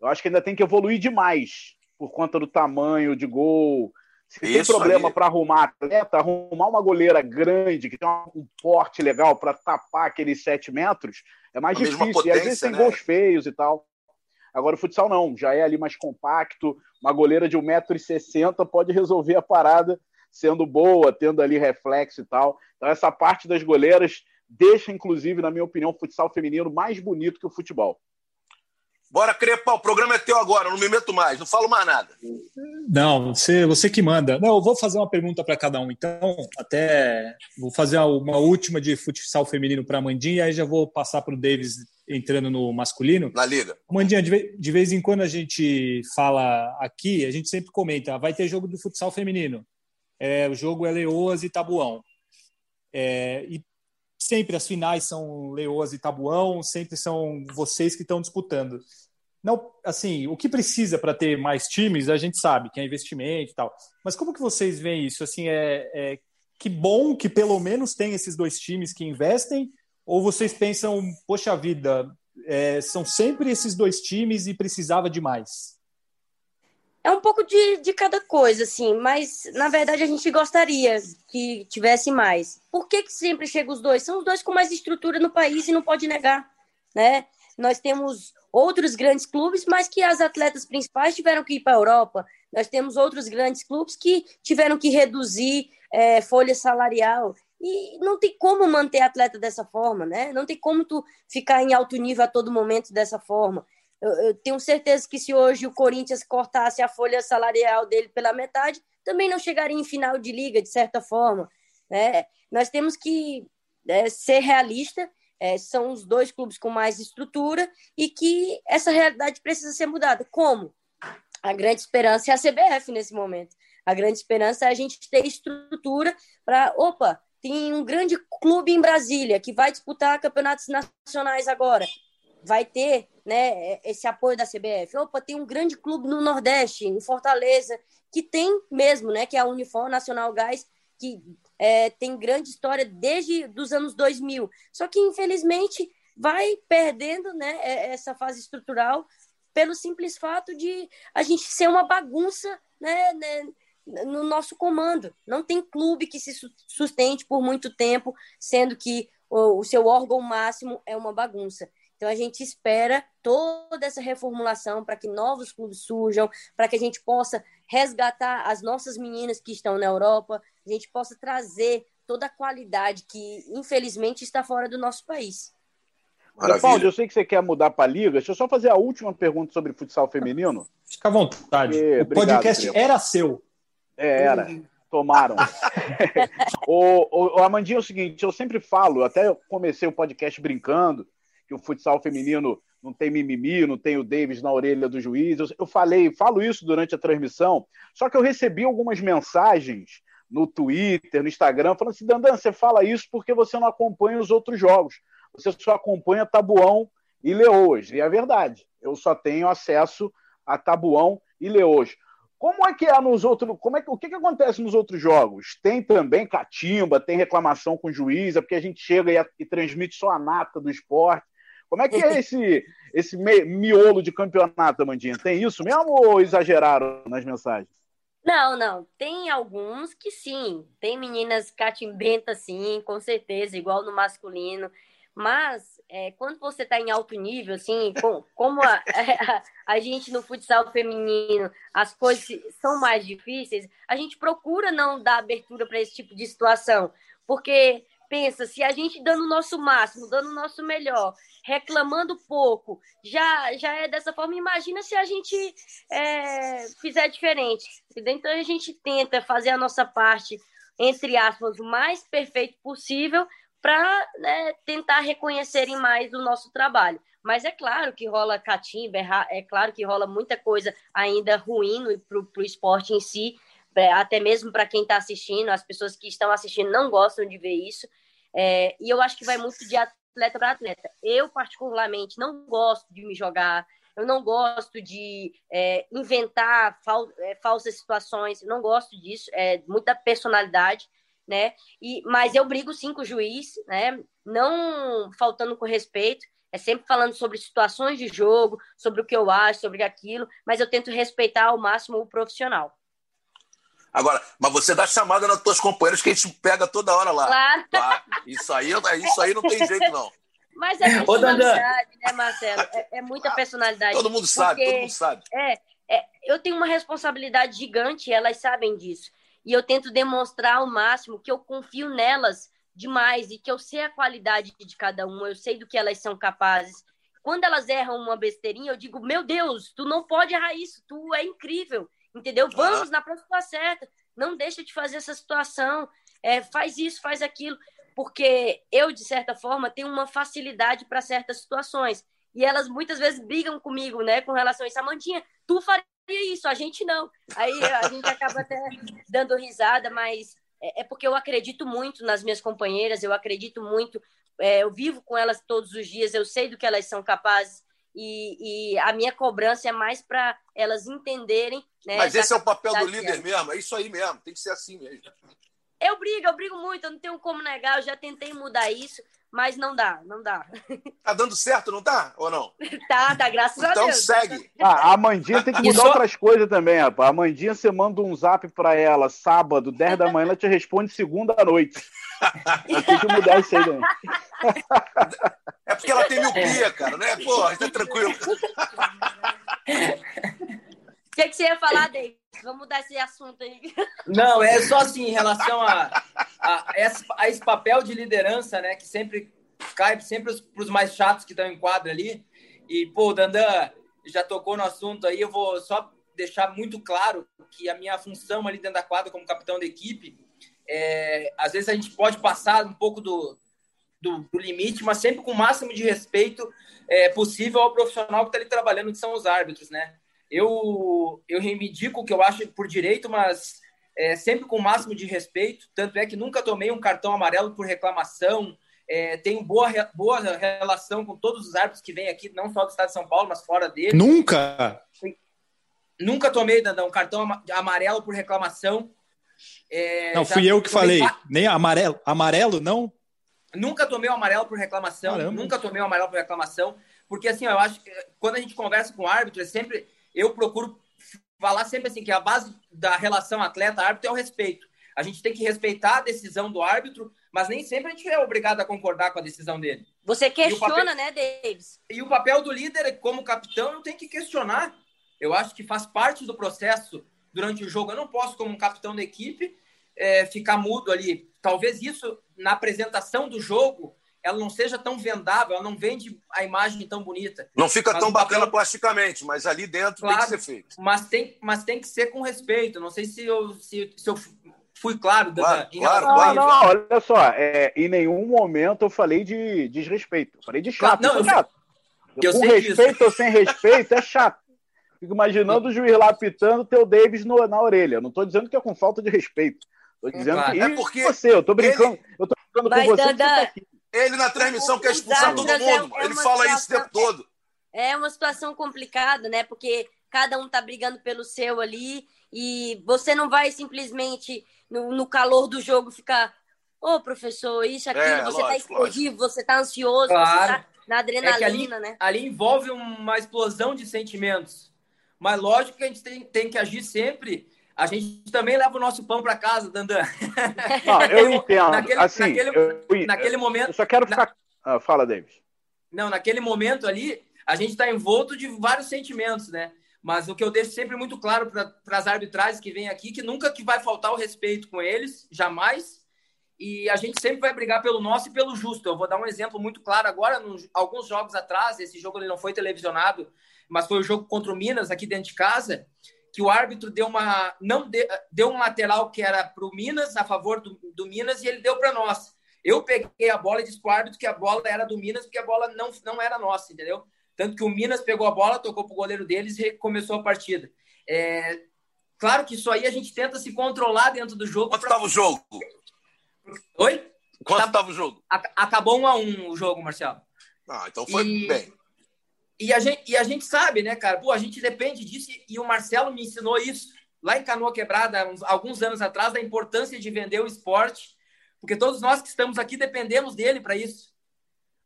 eu acho que ainda tem que evoluir demais por conta do tamanho de gol. Se tem problema para arrumar atleta, arrumar uma goleira grande, que tem um porte legal para tapar aqueles 7 metros, é mais a difícil. Potência, e às vezes tem né? gols feios e tal. Agora o futsal não, já é ali mais compacto. Uma goleira de 1,60m pode resolver a parada sendo boa, tendo ali reflexo e tal. Então, essa parte das goleiras deixa, inclusive, na minha opinião, o futsal feminino mais bonito que o futebol. Bora, Crepal, o programa é teu agora, não me meto mais, não falo mais nada. Não, você, você que manda. Não, eu vou fazer uma pergunta para cada um, então, até vou fazer uma última de futsal feminino para a Mandinha, e aí já vou passar para o Davis entrando no masculino. Na liga. Mandinha, de vez, de vez em quando a gente fala aqui, a gente sempre comenta, vai ter jogo do futsal feminino. É, o jogo é Leoas e Tabuão. É, e sempre as finais são Leoas e Tabuão, sempre são vocês que estão disputando. Não, assim, o que precisa para ter mais times, a gente sabe que é investimento e tal. Mas como que vocês veem isso? Assim, é, é que bom que pelo menos tem esses dois times que investem, ou vocês pensam, poxa vida, é, são sempre esses dois times e precisava de mais? É um pouco de, de cada coisa, assim, mas na verdade a gente gostaria que tivesse mais. Por que, que sempre chega os dois? São os dois com mais estrutura no país e não pode negar, né? Nós temos outros grandes clubes, mas que as atletas principais tiveram que ir para a Europa. Nós temos outros grandes clubes que tiveram que reduzir é, folha salarial. E não tem como manter atleta dessa forma, né? Não tem como tu ficar em alto nível a todo momento dessa forma. Eu, tenho certeza que se hoje o Corinthians cortasse a folha salarial dele pela metade, também não chegaria em final de liga, de certa forma. Né? Nós temos que é, ser realista. É, são os dois clubes com mais estrutura e que essa realidade precisa ser mudada. Como? A grande esperança é a CBF nesse momento. A grande esperança é a gente ter estrutura para. Opa, tem um grande clube em Brasília que vai disputar campeonatos nacionais agora vai ter né, esse apoio da CBF. Opa, tem um grande clube no Nordeste, em Fortaleza, que tem mesmo, né, que é a Unifor Nacional Gás, que é, tem grande história desde os anos 2000. Só que, infelizmente, vai perdendo né, essa fase estrutural pelo simples fato de a gente ser uma bagunça né, né, no nosso comando. Não tem clube que se sustente por muito tempo, sendo que o, o seu órgão máximo é uma bagunça. Então a gente espera toda essa reformulação para que novos clubes surjam, para que a gente possa resgatar as nossas meninas que estão na Europa, a gente possa trazer toda a qualidade que infelizmente está fora do nosso país. Maravilha. Paulo, eu sei que você quer mudar para a liga. Deixa eu só fazer a última pergunta sobre futsal feminino. Fica à vontade. E, o obrigado, podcast era seu. É, era. Tomaram. o, o, o Amandinho é o seguinte, eu sempre falo, até comecei o podcast brincando, que o futsal feminino não tem mimimi, não tem o Davis na orelha do juiz. Eu, eu falei, falo isso durante a transmissão, só que eu recebi algumas mensagens no Twitter, no Instagram, falando assim: Dandan, você fala isso porque você não acompanha os outros jogos. Você só acompanha Tabuão e Leoas. E é verdade, eu só tenho acesso a Tabuão e Leoas. Como é que é nos outros. Como é que, o que, que acontece nos outros jogos? Tem também catimba, tem reclamação com o juiz, é porque a gente chega e, e transmite só a nata do esporte. Como é que é esse, esse miolo de campeonato, Amandinha? Tem isso mesmo ou exageraram nas mensagens? Não, não. Tem alguns que sim. Tem meninas catimbentas, sim, com certeza, igual no masculino. Mas é, quando você está em alto nível, assim, com, como a, a, a, gente no futsal feminino, as coisas são mais difíceis, a gente procura não dar abertura para esse tipo de situação. Porque pensa, se a gente dando o nosso máximo, dando o nosso melhor, reclamando pouco, já, já é dessa forma, imagina se a gente é, fizer diferente. Então a gente tenta fazer a nossa parte, entre aspas, o mais perfeito possível para né, tentar reconhecerem mais o nosso trabalho. Mas é claro que rola catimba, é, é claro que rola muita coisa ainda ruim para o esporte em si, até mesmo para quem está assistindo, as pessoas que estão assistindo não gostam de ver isso. É, e eu acho que vai muito de atleta para atleta. Eu, particularmente, não gosto de me jogar, eu não gosto de é, inventar fal é, falsas situações, não gosto disso, é muita personalidade, né? E, mas eu brigo sim com o juiz, né? Não faltando com respeito, é sempre falando sobre situações de jogo, sobre o que eu acho, sobre aquilo, mas eu tento respeitar ao máximo o profissional. Agora, mas você dá chamada nas tuas companheiras que a gente pega toda hora lá. Claro. Tá? Isso, aí, isso aí não tem jeito, não. Mas é personalidade, né, Marcelo? É, é, muita personalidade. Todo mundo sabe, todo mundo sabe. É, é, eu tenho uma responsabilidade gigante, elas sabem disso. e eu tento demonstrar ao máximo que eu confio nelas demais e que eu sei a qualidade de cada uma, eu sei do que elas são capazes. Quando elas erram uma besteirinha, eu digo: Meu Deus, tu não pode errar isso, tu é incrível, entendeu? Vamos na próxima certa, não deixa de fazer essa situação, é, faz isso, faz aquilo, porque eu, de certa forma, tenho uma facilidade para certas situações. E elas muitas vezes brigam comigo, né, com relação a isso. Amandinha, tu faria isso, a gente não. Aí a gente acaba até dando risada, mas é, é porque eu acredito muito nas minhas companheiras, eu acredito muito, é, eu vivo com elas todos os dias, eu sei do que elas são capazes. E, e a minha cobrança é mais para elas entenderem. Né, Mas esse é o papel do líder mesmo, é isso aí mesmo, tem que ser assim mesmo. Eu brigo, eu brigo muito, eu não tenho como negar, eu já tentei mudar isso, mas não dá, não dá. Tá dando certo, não tá? Ou não? tá, tá, graças então a Deus. Então segue. Ah, a Mandinha tem que mudar só... outras coisas também, rapaz. A Mandinha, você manda um zap pra ela sábado, 10 da manhã, ela te responde segunda à noite. tem que mudar isso aí também. É porque ela tem miopia, cara, né? Pô, tá tranquilo. O que, que você ia falar, David? Vamos mudar esse assunto aí. Não, é só assim, em relação a, a, a, esse papel de liderança, né? Que sempre cai sempre para os mais chatos que estão em quadra ali. E, pô, o Dandan já tocou no assunto aí, eu vou só deixar muito claro que a minha função ali dentro da quadra como capitão da equipe, é, às vezes a gente pode passar um pouco do, do, do limite, mas sempre com o máximo de respeito é, possível ao profissional que está ali trabalhando, que são os árbitros, né? Eu, eu reivindico o que eu acho por direito, mas é, sempre com o máximo de respeito. Tanto é que nunca tomei um cartão amarelo por reclamação. É, tenho boa, boa relação com todos os árbitros que vêm aqui, não só do estado de São Paulo, mas fora dele. Nunca? Nunca tomei, Dandão, um cartão amarelo por reclamação. É, não, fui eu que falei. Nem amarelo. Amarelo, não? Nunca tomei o um amarelo por reclamação. Caramba. Nunca tomei o um amarelo por reclamação. Porque, assim, eu acho que quando a gente conversa com o árbitro, é sempre eu procuro falar sempre assim que a base da relação atleta-árbitro é o respeito. A gente tem que respeitar a decisão do árbitro, mas nem sempre a gente é obrigado a concordar com a decisão dele. Você questiona, papel... né, Davis? E o papel do líder, como capitão, eu tenho que questionar. Eu acho que faz parte do processo durante o jogo. Eu não posso, como um capitão da equipe, é, ficar mudo ali. Talvez isso, na apresentação do jogo, ela não seja tão vendável, ela não vende a imagem tão bonita. Não fica mas tão bacana papel... plasticamente, mas ali dentro claro, tem que ser feito. Mas tem, mas tem que ser com respeito. Não sei se eu, se, se eu fui claro, claro, em claro, claro. Não, não, olha só, é, em nenhum momento eu falei de desrespeito. Eu falei de chato. Não, eu, chato. Eu com respeito disso. ou sem respeito é chato. Fico imaginando o juiz lá pitando teu Davis no, na orelha. Não estou dizendo que é com falta de respeito. Estou dizendo claro. que é porque você, eu estou brincando, ele... eu tô brincando com você. Dada... Tá aqui. Ele na transmissão quer expulsar todo mundo. É, é ele fala situação, isso o tempo todo. É uma situação complicada, né? Porque cada um tá brigando pelo seu ali e você não vai simplesmente no, no calor do jogo ficar, ô oh, professor, isso, aquilo, é, você tá lógico, tá explosivo, lógico. você tá ansioso, claro. você tá na adrenalina, é ali, né? Ali envolve uma explosão de sentimentos. Mas lógico que a gente tem, tem que agir sempre a gente também leva o nosso pão para casa, Dandan. Eu entendo. Naquele, assim, naquele, eu, naquele momento. Eu só quero ficar. Na... Ah, fala, Davis. Não, naquele momento ali, a gente está envolto de vários sentimentos, né? Mas o que eu deixo sempre muito claro para as arbitragens que vêm aqui, que nunca que vai faltar o respeito com eles, jamais. E a gente sempre vai brigar pelo nosso e pelo justo. Eu vou dar um exemplo muito claro agora, nos, alguns jogos atrás, esse jogo ele não foi televisionado, mas foi o jogo contra o Minas aqui dentro de casa que o árbitro deu uma não de, deu um lateral que era para o Minas a favor do, do, Minas e ele deu para nós. Eu peguei a bola e disse para o árbitro que a bola era do Minas porque a bola não, não era nossa, entendeu? Tanto que o Minas pegou a bola, tocou para o goleiro deles e começou a partida. É, claro que isso aí a gente tenta se controlar dentro do jogo. Quanto estava pra... o jogo? Oi? Quanto estava o jogo? Acabou um a um o jogo, Marcelo. Ah, então foi e... bem. E a, gente, e a gente sabe, né, cara? Pô, a gente depende disso e o Marcelo me ensinou isso lá em Canoa Quebrada, uns, alguns anos atrás, da importância de vender o esporte, porque todos nós que estamos aqui dependemos dele para isso.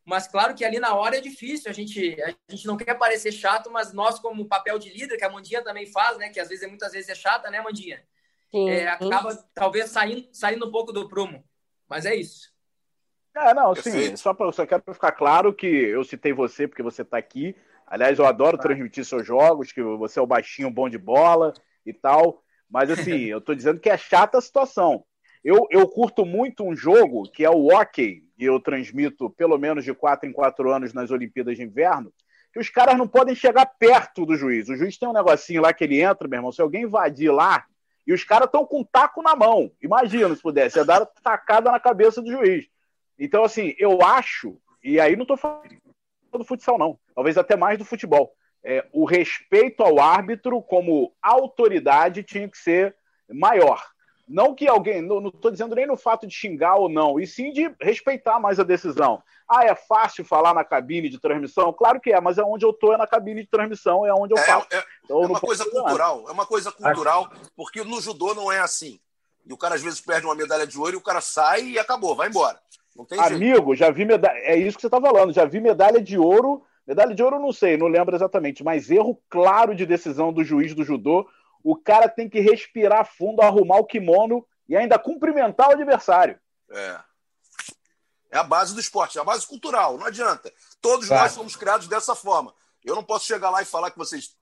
Mas claro que ali na hora é difícil, a gente, a gente não quer parecer chato, mas nós, como papel de líder, que a Mandinha também faz, né? Que às vezes, muitas vezes é chata, né, Mandinha? Sim. É, acaba talvez saindo, saindo um pouco do prumo. Mas é isso. É, não, sim, só, pra, só quero ficar claro que eu citei você porque você está aqui. Aliás, eu adoro transmitir seus jogos, que você é o baixinho bom de bola e tal. Mas assim, eu tô dizendo que é chata a situação. Eu, eu curto muito um jogo que é o hockey, e eu transmito pelo menos de quatro em quatro anos nas Olimpíadas de Inverno, que os caras não podem chegar perto do juiz. O juiz tem um negocinho lá que ele entra, meu irmão. Se alguém invadir lá, e os caras estão com um taco na mão. Imagina se pudesse, ia dar tacada na cabeça do juiz. Então, assim, eu acho, e aí não estou falando do futsal, não, talvez até mais do futebol. É, o respeito ao árbitro como autoridade tinha que ser maior. Não que alguém, não estou dizendo nem no fato de xingar ou não, e sim de respeitar mais a decisão. Ah, é fácil falar na cabine de transmissão? Claro que é, mas é onde eu estou, é na cabine de transmissão, é onde eu é, faço. É, então, é uma coisa cultural, é uma coisa cultural, porque no judô não é assim. E o cara às vezes perde uma medalha de ouro e o cara sai e acabou, vai embora. Amigo, jeito. já vi medalha. É isso que você está falando, já vi medalha de ouro. Medalha de ouro, não sei, não lembro exatamente, mas erro claro de decisão do juiz do judô o cara tem que respirar fundo, arrumar o kimono e ainda cumprimentar o adversário. É. É a base do esporte, é a base cultural, não adianta. Todos nós somos criados dessa forma. Eu não posso chegar lá e falar que vocês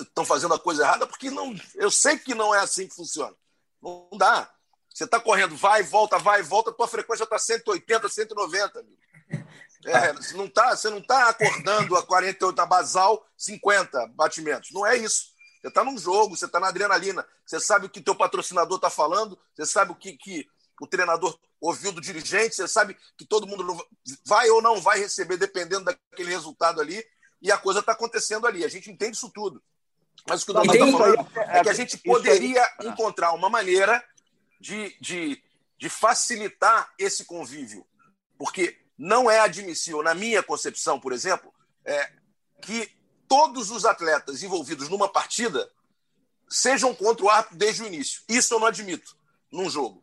estão fazendo a coisa errada, porque não, eu sei que não é assim que funciona. Não dá. Você está correndo, vai, volta, vai, volta, tua frequência está 180, 190, amigo. É, você não está você não tá acordando a 48 na basal, 50 batimentos. Não é isso. Você está num jogo, você está na adrenalina, você sabe o que teu patrocinador está falando, você sabe o que, que o treinador ouviu do dirigente, você sabe que todo mundo vai ou não vai receber, dependendo daquele resultado ali, e a coisa está acontecendo ali. A gente entende isso tudo. Mas o que o Daniel está falando é que a gente poderia encontrar uma maneira de, de, de facilitar esse convívio. Porque não é admissível, na minha concepção, por exemplo, é, que todos os atletas envolvidos numa partida sejam contra o árbitro desde o início. Isso eu não admito num jogo.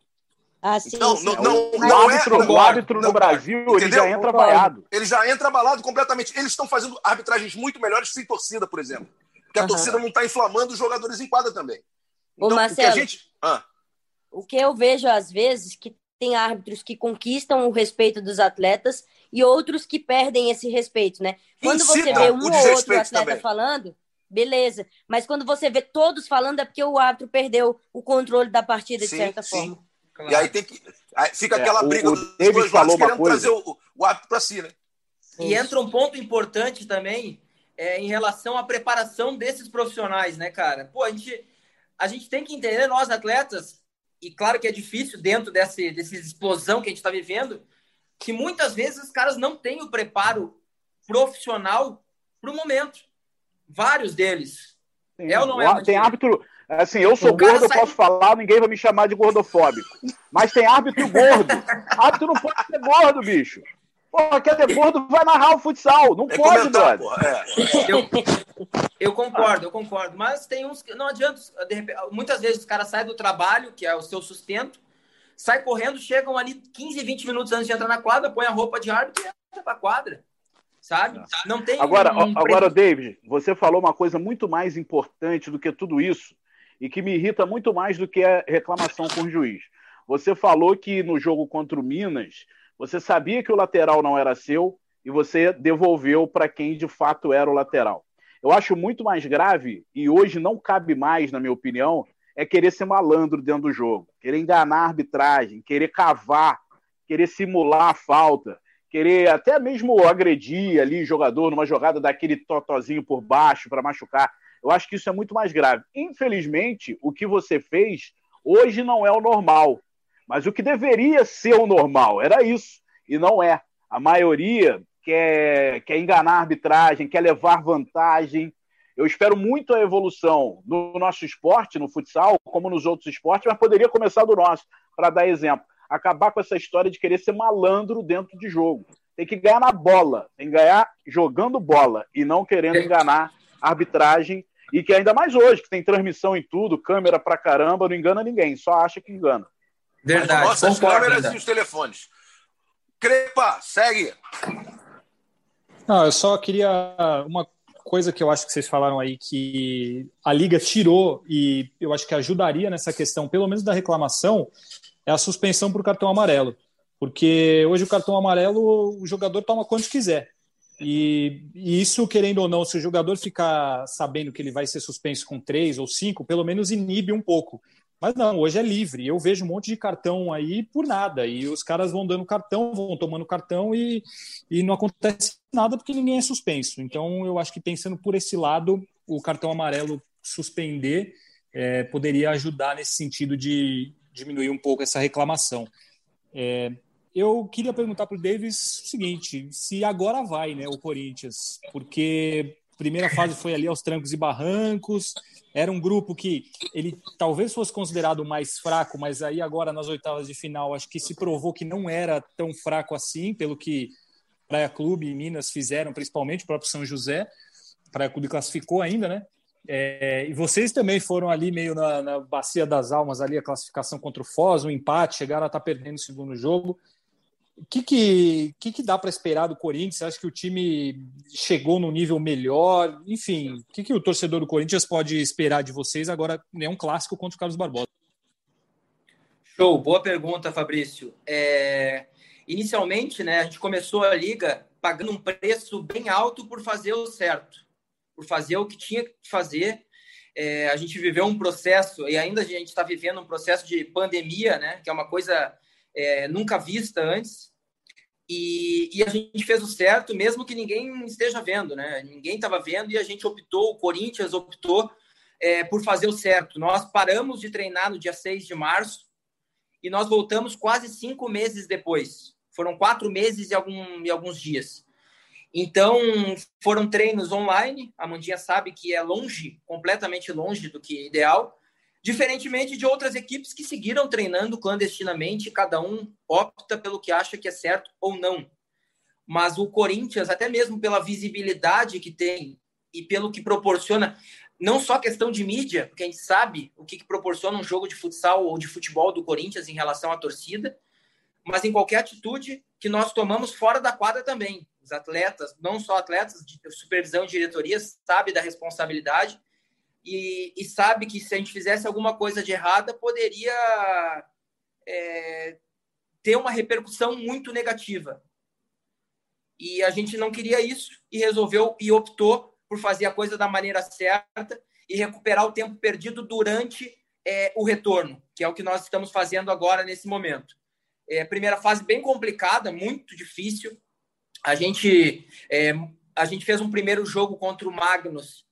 Ah, sim, então, sim. Não, não, o, não árbitro, é, o árbitro no Brasil entendeu? ele já entra abalado. Ele já entra abalado completamente. Eles estão fazendo arbitragens muito melhores sem torcida, por exemplo. Porque a uhum. torcida não está inflamando os jogadores em quadra também. Então, Ô, Marcelo, o que a gente. Ah. O que eu vejo às vezes que tem árbitros que conquistam o respeito dos atletas e outros que perdem esse respeito, né? Quando você vê um ou outro atleta também. falando, beleza. Mas quando você vê todos falando, é porque o árbitro perdeu o controle da partida, de sim, certa sim. forma. Claro. E aí tem que. Aí fica é, aquela briga o, dos dois lados querendo coisa. trazer o, o árbitro para si, né? E entra um ponto importante também é, em relação à preparação desses profissionais, né, cara? Pô, a gente, a gente tem que entender, nós atletas, e claro que é difícil dentro desse, dessa explosão que a gente está vivendo, que muitas vezes os caras não têm o preparo profissional para o momento. Vários deles. Sim, é ou não é? Tem árbitro. Assim, eu sou gordo, eu sai... posso falar, ninguém vai me chamar de gordofóbico. Mas tem árbitro gordo. árbitro não pode ser gordo, bicho. Porra, quer ter gordo, vai narrar o futsal. Não é pode, brother. É. Eu, eu, concordo, eu concordo. Mas tem uns que não adianta. Repente, muitas vezes os caras saem do trabalho, que é o seu sustento, sai correndo, chegam ali 15, 20 minutos antes de entrar na quadra, põe a roupa de árbitro e entra pra quadra. Sabe? Não tem. Agora, um... agora, David, você falou uma coisa muito mais importante do que tudo isso e que me irrita muito mais do que a reclamação com o juiz. Você falou que no jogo contra o Minas, você sabia que o lateral não era seu e você devolveu para quem de fato era o lateral. Eu acho muito mais grave, e hoje não cabe mais, na minha opinião, é querer ser malandro dentro do jogo, querer enganar a arbitragem, querer cavar, querer simular a falta, querer até mesmo agredir ali jogador numa jogada daquele totozinho por baixo para machucar. Eu acho que isso é muito mais grave. Infelizmente, o que você fez hoje não é o normal, mas o que deveria ser o normal era isso, e não é. A maioria quer, quer enganar a arbitragem, quer levar vantagem, eu espero muito a evolução no nosso esporte, no futsal, como nos outros esportes, mas poderia começar do nosso, para dar exemplo. Acabar com essa história de querer ser malandro dentro de jogo. Tem que ganhar na bola, tem que ganhar jogando bola e não querendo enganar a arbitragem. E que ainda mais hoje, que tem transmissão em tudo, câmera pra caramba, não engana ninguém, só acha que engana. Verdade. Nossas câmeras e os telefones. Crepa, segue. Não, eu só queria uma coisa que eu acho que vocês falaram aí que a liga tirou e eu acho que ajudaria nessa questão, pelo menos da reclamação, é a suspensão por cartão amarelo. Porque hoje o cartão amarelo o jogador toma quantos quiser. E, e, isso, querendo ou não, se o jogador ficar sabendo que ele vai ser suspenso com três ou cinco, pelo menos inibe um pouco. Mas não, hoje é livre. Eu vejo um monte de cartão aí por nada. E os caras vão dando cartão, vão tomando cartão e, e não acontece nada porque ninguém é suspenso. Então, eu acho que pensando por esse lado, o cartão amarelo suspender é, poderia ajudar nesse sentido de diminuir um pouco essa reclamação. É, eu queria perguntar para o Davis o seguinte: se agora vai, né, o Corinthians, porque primeira fase foi ali aos trancos e barrancos, era um grupo que ele talvez fosse considerado mais fraco, mas aí agora nas oitavas de final acho que se provou que não era tão fraco assim, pelo que Praia Clube e Minas fizeram, principalmente o próprio São José. Praia Clube classificou ainda, né? É, e vocês também foram ali meio na, na, bacia das almas ali a classificação contra o Foz, um empate, chegaram a estar perdendo o segundo jogo. O que, que, que, que dá para esperar do Corinthians? Você acha que o time chegou no nível melhor? Enfim, o que, que o torcedor do Corinthians pode esperar de vocês agora? É um clássico contra o Carlos Barbosa. Show, boa pergunta, Fabrício. É... Inicialmente, né, a gente começou a liga pagando um preço bem alto por fazer o certo, por fazer o que tinha que fazer. É... a gente viveu um processo, e ainda a gente está vivendo um processo de pandemia, né, que é uma coisa é, nunca vista antes. E, e, a gente fez o certo, mesmo que ninguém esteja vendo, né? Ninguém estava vendo e a gente optou, o Corinthians optou é, por fazer o certo. Nós paramos de treinar no dia 6 de março e nós voltamos quase cinco meses depois. Foram quatro meses e, algum, e alguns dias. Então, foram treinos online. A Mandinha sabe que é longe, completamente longe do que é ideal Diferentemente de outras equipes que seguiram treinando clandestinamente, cada um opta pelo que acha que é certo ou não. Mas o Corinthians, até mesmo pela visibilidade que tem e pelo que proporciona, não só questão de mídia, porque a gente sabe o que, que proporciona um jogo de futsal ou de futebol do Corinthians em relação à torcida, mas em qualquer atitude que nós tomamos fora da quadra também. Os atletas, não só atletas, supervisão e diretoria, sabe da responsabilidade e, e, sabe que se a gente fizesse alguma coisa de errada, poderia é, ter uma repercussão muito negativa. E a gente não queria isso e resolveu e optou por fazer a coisa da maneira certa e recuperar o tempo perdido durante é, o retorno, que é o que nós estamos fazendo agora nesse momento. É, primeira fase bem complicada, muito difícil. A gente, é, a gente fez um primeiro jogo contra o Magnus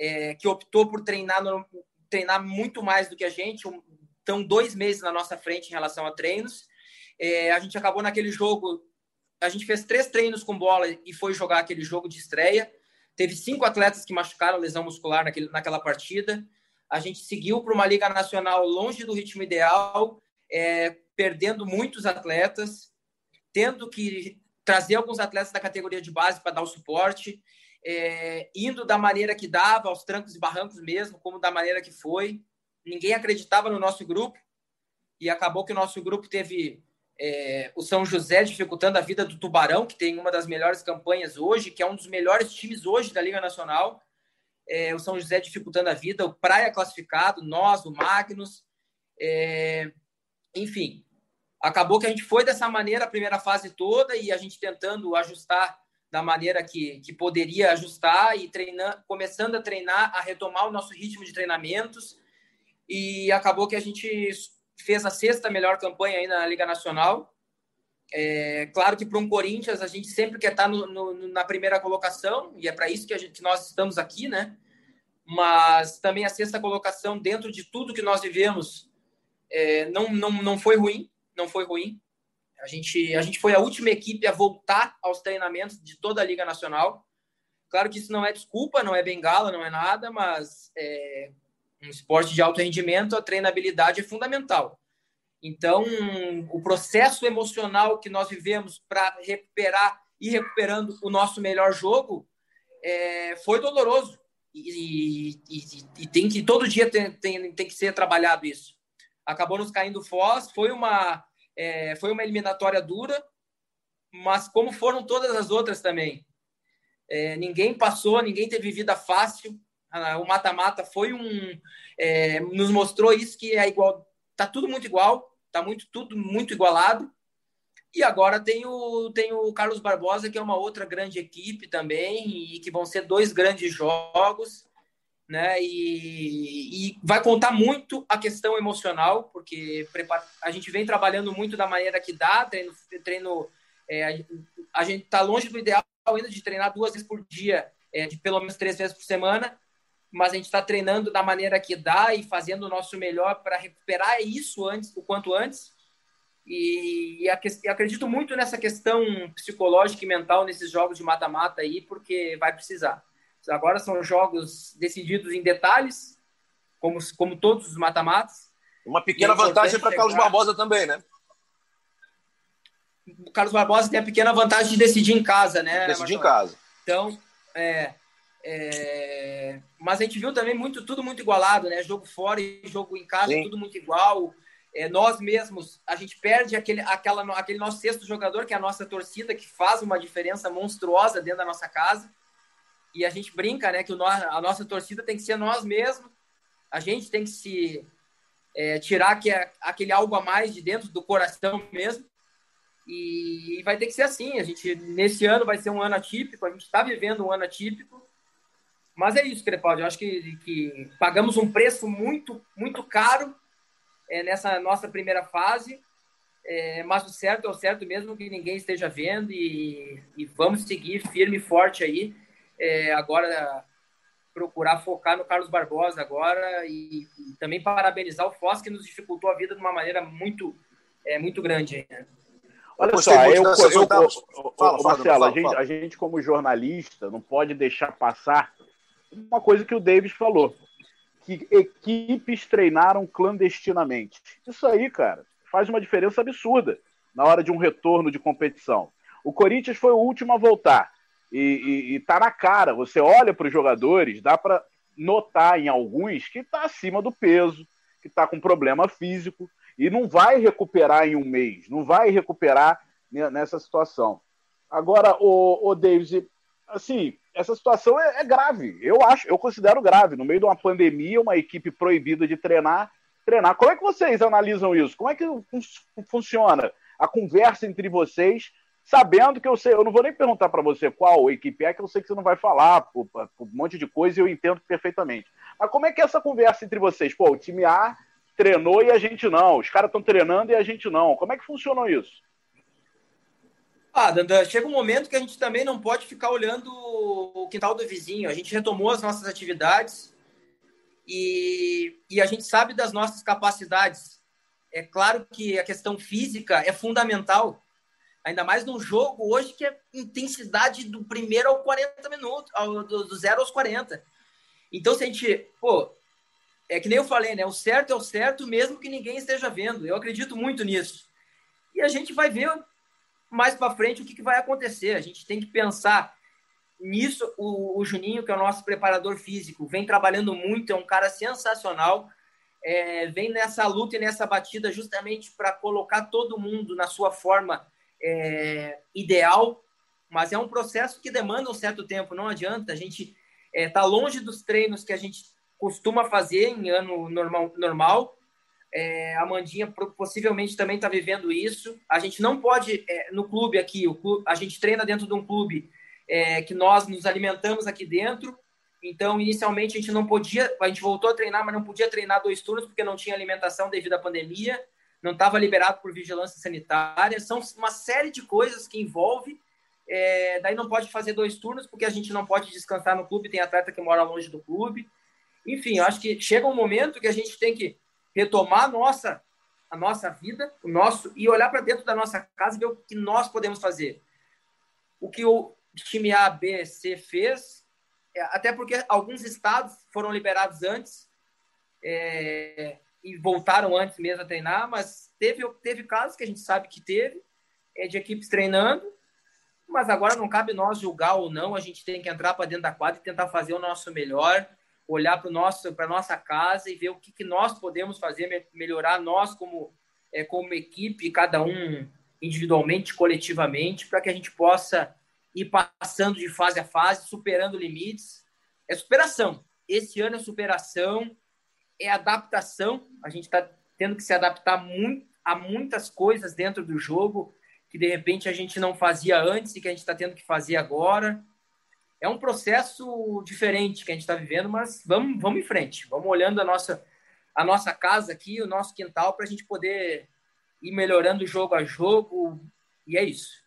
é, que optou por treinar, no, treinar muito mais do que a gente, estão dois meses na nossa frente em relação a treinos. É, a gente acabou naquele jogo, a gente fez três treinos com bola e foi jogar aquele jogo de estreia. Teve cinco atletas que machucaram lesão muscular naquele, naquela partida. A gente seguiu para uma Liga Nacional longe do ritmo ideal, é, perdendo muitos atletas, tendo que trazer alguns atletas da categoria de base para dar o suporte é, indo da maneira que dava, aos trancos e barrancos mesmo, como da maneira que foi. Ninguém acreditava no nosso grupo e acabou que o nosso grupo teve é, o São José dificultando a vida do Tubarão, que tem uma das melhores campanhas hoje, que é um dos melhores times hoje da Liga Nacional. É, o São José dificultando a vida, o Praia classificado, nós, o Magnus. É, enfim, acabou que a gente foi dessa maneira a primeira fase toda e a gente tentando ajustar da maneira que, que poderia ajustar e treinando, começando a treinar, a retomar o nosso ritmo de treinamentos. E acabou que a gente fez a sexta melhor campanha aí na Liga Nacional. É, claro que para um Corinthians a gente sempre quer estar no, no, na primeira colocação, e é para isso que, a gente, que nós estamos aqui, né? Mas também a sexta colocação, dentro de tudo que nós vivemos, é, não, não, não foi ruim, não foi ruim. A gente, a gente foi a última equipe a voltar aos treinamentos de toda a Liga Nacional. Claro que isso não é desculpa, não é bengala, não é nada, mas é, um esporte de alto rendimento, a treinabilidade é fundamental. Então, o processo emocional que nós vivemos para recuperar e recuperando o nosso melhor jogo é, foi doloroso. E, e, e, tem que todo dia tem, tem, tem que ser trabalhado isso. Acabou nos caindo Foz, foi uma é, foi uma eliminatória dura, mas como foram todas as outras também. É, ninguém passou, ninguém teve vida fácil. O mata-mata foi um. É, nos mostrou isso que é igual. Tá tudo muito igual, tá muito tudo muito igualado. E agora tem o, tem o Carlos Barbosa, que é uma outra grande equipe também, e que vão ser dois grandes jogos, né? E, e vai contar muito a questão emocional, porque a gente vem trabalhando muito da maneira que dá, treino, treino é, a gente está longe do ideal ainda de treinar duas vezes por dia, é, de pelo menos três vezes por semana, mas a gente está treinando da maneira que dá e fazendo o nosso melhor para recuperar isso antes, o quanto antes e, e, acredito muito nessa questão psicológica e mental nesses jogos de mata-mata aí, porque vai precisar. Agora são jogos decididos em detalhes, como, como todos os mata-matas. Uma pequena é vantagem para Carlos Barbosa também, né? O Carlos Barbosa tem a pequena vantagem de decidir em casa, né? Decidir em casa. Então, é, é, mas a gente viu também muito, tudo muito igualado, né? Jogo fora e jogo em casa, Sim. tudo muito igual é, nós mesmos, a gente perde aquele, aquela, aquele nosso sexto jogador, que é a nossa torcida, que faz uma diferença monstruosa dentro da nossa casa. E a gente brinca, né, que no, a nossa torcida tem que ser nós mesmos. A gente tem que se é, tirar que é aquele algo a mais de dentro do coração mesmo. E, e vai ter que ser assim. A gente nesse ano vai ser um ano atípico. A gente está vivendo um ano atípico. Mas é isso, Crepaldi. Eu acho que, que pagamos um preço muito, muito caro é, nessa nossa primeira fase. É, mas o certo é o certo mesmo que ninguém esteja vendo e, e vamos seguir firme e forte aí. É, agora procurar focar no Carlos Barbosa agora e, e, também parabenizar o Foz que nos dificultou a vida de uma maneira muito é, muito grande. Né? Olha só, eu, eu, eu, eu fala, Marcelo, a, gente, a gente como jornalista não pode deixar passar uma coisa que o Davis falou que equipes treinaram clandestinamente. Isso aí, cara, faz uma diferença absurda na hora de um retorno de competição. O Corinthians foi o último a voltar e, está na cara. Você olha para os jogadores, dá para notar em alguns que está acima do peso, que está com problema físico e não vai recuperar em um mês, não vai recuperar nessa situação. Agora, o, o Davis, assim, essa situação é, é, grave. Eu acho, eu considero grave. No meio de uma pandemia, uma equipe proibida de treinar, treinar. Como é que vocês analisam isso? Como é que fun funciona a conversa entre vocês, sabendo que eu sei, eu não vou nem perguntar para você qual equipe é, que eu sei que você não vai falar, por, por um monte de coisa e eu entendo perfeitamente. Mas como é que é essa conversa entre vocês? Pô, o time A treinou e a gente não. Os caras estão treinando e a gente não. Como é que funciona isso? Ah, Dandan, chega um momento que a gente também não pode ficar olhando o quintal do vizinho. A gente retomou as nossas atividades e, e a gente sabe das nossas capacidades. É claro que a questão física é fundamental, ainda mais num jogo hoje que é intensidade do primeiro ao 40 minutos, ao, do, do zero aos 40. Então, se a gente, pô, é que nem eu falei, né? O certo é o certo, mesmo que ninguém esteja vendo. Eu acredito muito nisso. E a gente vai ver mais para frente o que, que, vai acontecer. A gente tem que pensar nisso. O, o, Juninho, que é o nosso preparador físico, vem trabalhando muito, é um cara sensacional. É, vem nessa luta e nessa batida justamente para colocar todo mundo na sua forma é, ideal, mas é um processo que demanda um certo tempo, não adianta. A gente está é, tá longe dos treinos que a gente costuma fazer em ano normal, normal é, a Mandinha possivelmente também está vivendo isso. A gente não pode, é, no clube aqui, o clube, a gente treina dentro de um clube é, que nós nos alimentamos aqui dentro. Então, inicialmente, a gente não podia, a gente voltou a treinar, mas não podia treinar dois turnos porque não tinha alimentação devido à pandemia, não estava liberado por vigilância sanitária. São uma série de coisas que envolve. É, daí não pode fazer dois turnos porque a gente não pode descansar no clube, tem atleta que mora longe do clube. Enfim, eu acho que chega um momento que a gente tem que retomar a nossa, a nossa vida, o nosso e olhar para dentro da nossa casa e ver o que nós podemos fazer. O que o time A, B, C fez, é, até porque alguns estados foram liberados antes é, e voltaram antes mesmo a treinar, mas teve, teve casos que a gente sabe que teve, é, de equipes treinando, mas agora não cabe nós julgar ou não, a gente tem que entrar para dentro da quadra e tentar fazer o nosso melhor olhar para nosso para nossa casa e ver o que, que nós podemos fazer melhorar nós como é, como equipe cada um individualmente coletivamente para que a gente possa ir passando de fase a fase superando limites. É superação. Esse ano é superação é adaptação a gente está tendo que se adaptar muito a muitas coisas dentro do jogo que de repente a gente não fazia antes e que a gente está tendo que fazer agora. É um processo diferente que a gente está vivendo, mas vamos, vamos em frente. Vamos olhando a nossa, a nossa casa aqui, o nosso quintal, para a gente poder ir melhorando jogo a jogo. E é isso.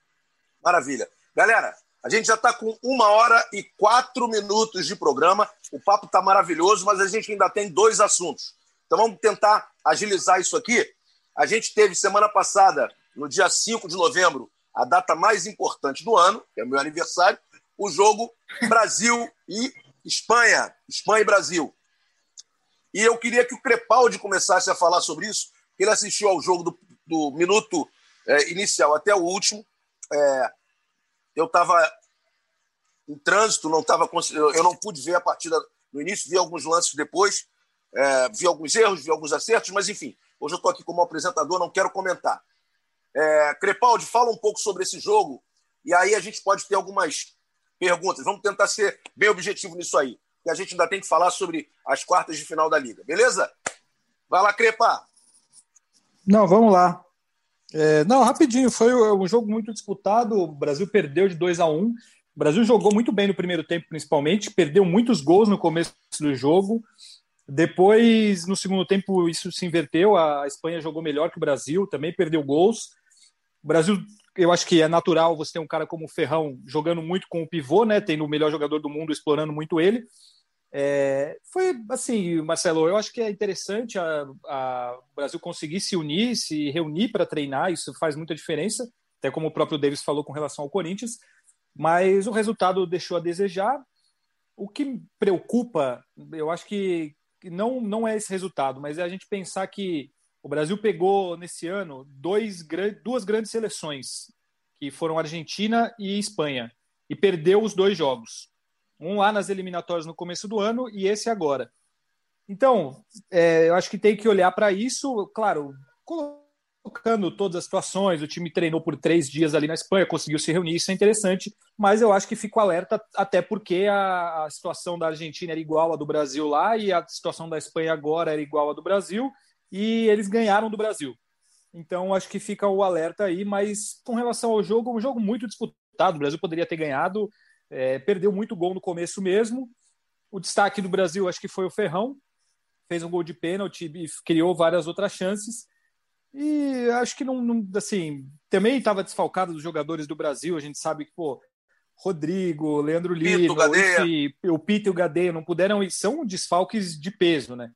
Maravilha. Galera, a gente já está com uma hora e quatro minutos de programa. O papo está maravilhoso, mas a gente ainda tem dois assuntos. Então vamos tentar agilizar isso aqui. A gente teve semana passada, no dia 5 de novembro, a data mais importante do ano, que é o meu aniversário, o jogo Brasil e Espanha. Espanha e Brasil. E eu queria que o Crepaldi começasse a falar sobre isso, ele assistiu ao jogo do, do minuto é, inicial até o último. É, eu estava em trânsito, não tava, eu não pude ver a partida no início, vi alguns lances depois, é, vi alguns erros, vi alguns acertos, mas enfim, hoje eu estou aqui como apresentador, não quero comentar. É, Crepaldi, fala um pouco sobre esse jogo e aí a gente pode ter algumas perguntas. Vamos tentar ser bem objetivo nisso aí, porque a gente ainda tem que falar sobre as quartas de final da Liga, beleza? Vai lá, Crepa! Não, vamos lá. É, não, rapidinho, foi um jogo muito disputado. O Brasil perdeu de 2 a 1 O Brasil jogou muito bem no primeiro tempo, principalmente, perdeu muitos gols no começo do jogo. Depois, no segundo tempo, isso se inverteu. A Espanha jogou melhor que o Brasil, também perdeu gols. O Brasil, eu acho que é natural você ter um cara como o Ferrão jogando muito com o pivô, né? Tendo o melhor jogador do mundo, explorando muito ele. É, foi assim, Marcelo, eu acho que é interessante a, a, o Brasil conseguir se unir, se reunir para treinar, isso faz muita diferença, até como o próprio Davis falou com relação ao Corinthians, mas o resultado deixou a desejar. O que preocupa, eu acho que não, não é esse resultado, mas é a gente pensar que o Brasil pegou nesse ano dois, duas grandes seleções, que foram Argentina e Espanha, e perdeu os dois jogos. Um lá nas eliminatórias no começo do ano e esse agora. Então, é, eu acho que tem que olhar para isso, claro, colocando todas as situações. O time treinou por três dias ali na Espanha, conseguiu se reunir, isso é interessante, mas eu acho que fico alerta, até porque a, a situação da Argentina era igual à do Brasil lá e a situação da Espanha agora era igual à do Brasil e eles ganharam do Brasil. Então, acho que fica o alerta aí, mas com relação ao jogo, um jogo muito disputado. O Brasil poderia ter ganhado, é, perdeu muito gol no começo mesmo. O destaque do Brasil acho que foi o Ferrão, fez um gol de pênalti e criou várias outras chances. E acho que não, não assim, também estava desfalcado dos jogadores do Brasil. A gente sabe que, pô, Rodrigo, Leandro Lino, esse, o Pito e o Gadeia não puderam ir, são desfalques de peso, né?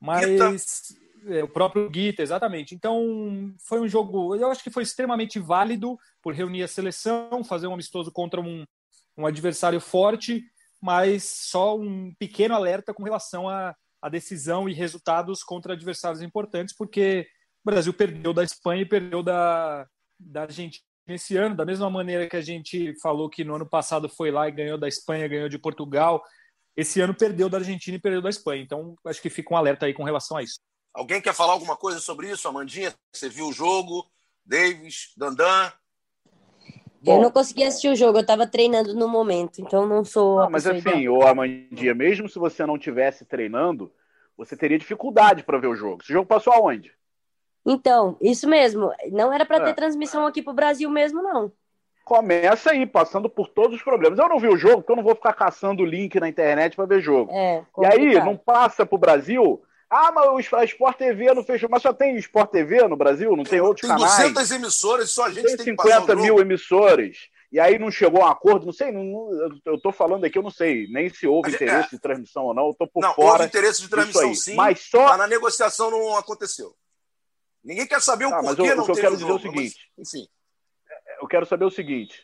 Mas é, o próprio Guita, exatamente. Então, foi um jogo, eu acho que foi extremamente válido por reunir a seleção, fazer um amistoso contra um, um adversário forte, mas só um pequeno alerta com relação à, à decisão e resultados contra adversários importantes, porque o Brasil perdeu da Espanha e perdeu da, da Argentina esse ano, da mesma maneira que a gente falou que no ano passado foi lá e ganhou da Espanha, ganhou de Portugal. Esse ano perdeu da Argentina e perdeu da Espanha. Então, acho que fica um alerta aí com relação a isso. Alguém quer falar alguma coisa sobre isso? Amandinha, você viu o jogo? Davis, Dandan? Bom, eu não consegui assistir o jogo, eu estava treinando no momento, então não sou. Não, mas assim, ô Amandinha, mesmo se você não tivesse treinando, você teria dificuldade para ver o jogo. Esse jogo passou aonde? Então, isso mesmo. Não era para ter é. transmissão aqui para o Brasil mesmo, não. Começa aí, passando por todos os problemas. Eu não vi o jogo, então eu não vou ficar caçando o link na internet para ver jogo. É, e aí, não passa para o Brasil, ah, mas a Sport TV não fechou. Mas só tem Sport TV no Brasil? Não tem outros tem canais? Tem 200 emissoras, só a gente tem, tem 50 mil emissoras. E aí não chegou a um acordo, não sei, não, eu estou falando aqui, eu não sei nem se houve interesse é. de transmissão ou não, eu estou por não, fora. Houve interesse de transmissão sim, mas só mas na negociação não aconteceu. Ninguém quer saber o ah, porquê eu, não o que eu quero dizer jogo, é o seguinte, mas, enfim. É, eu quero saber o seguinte,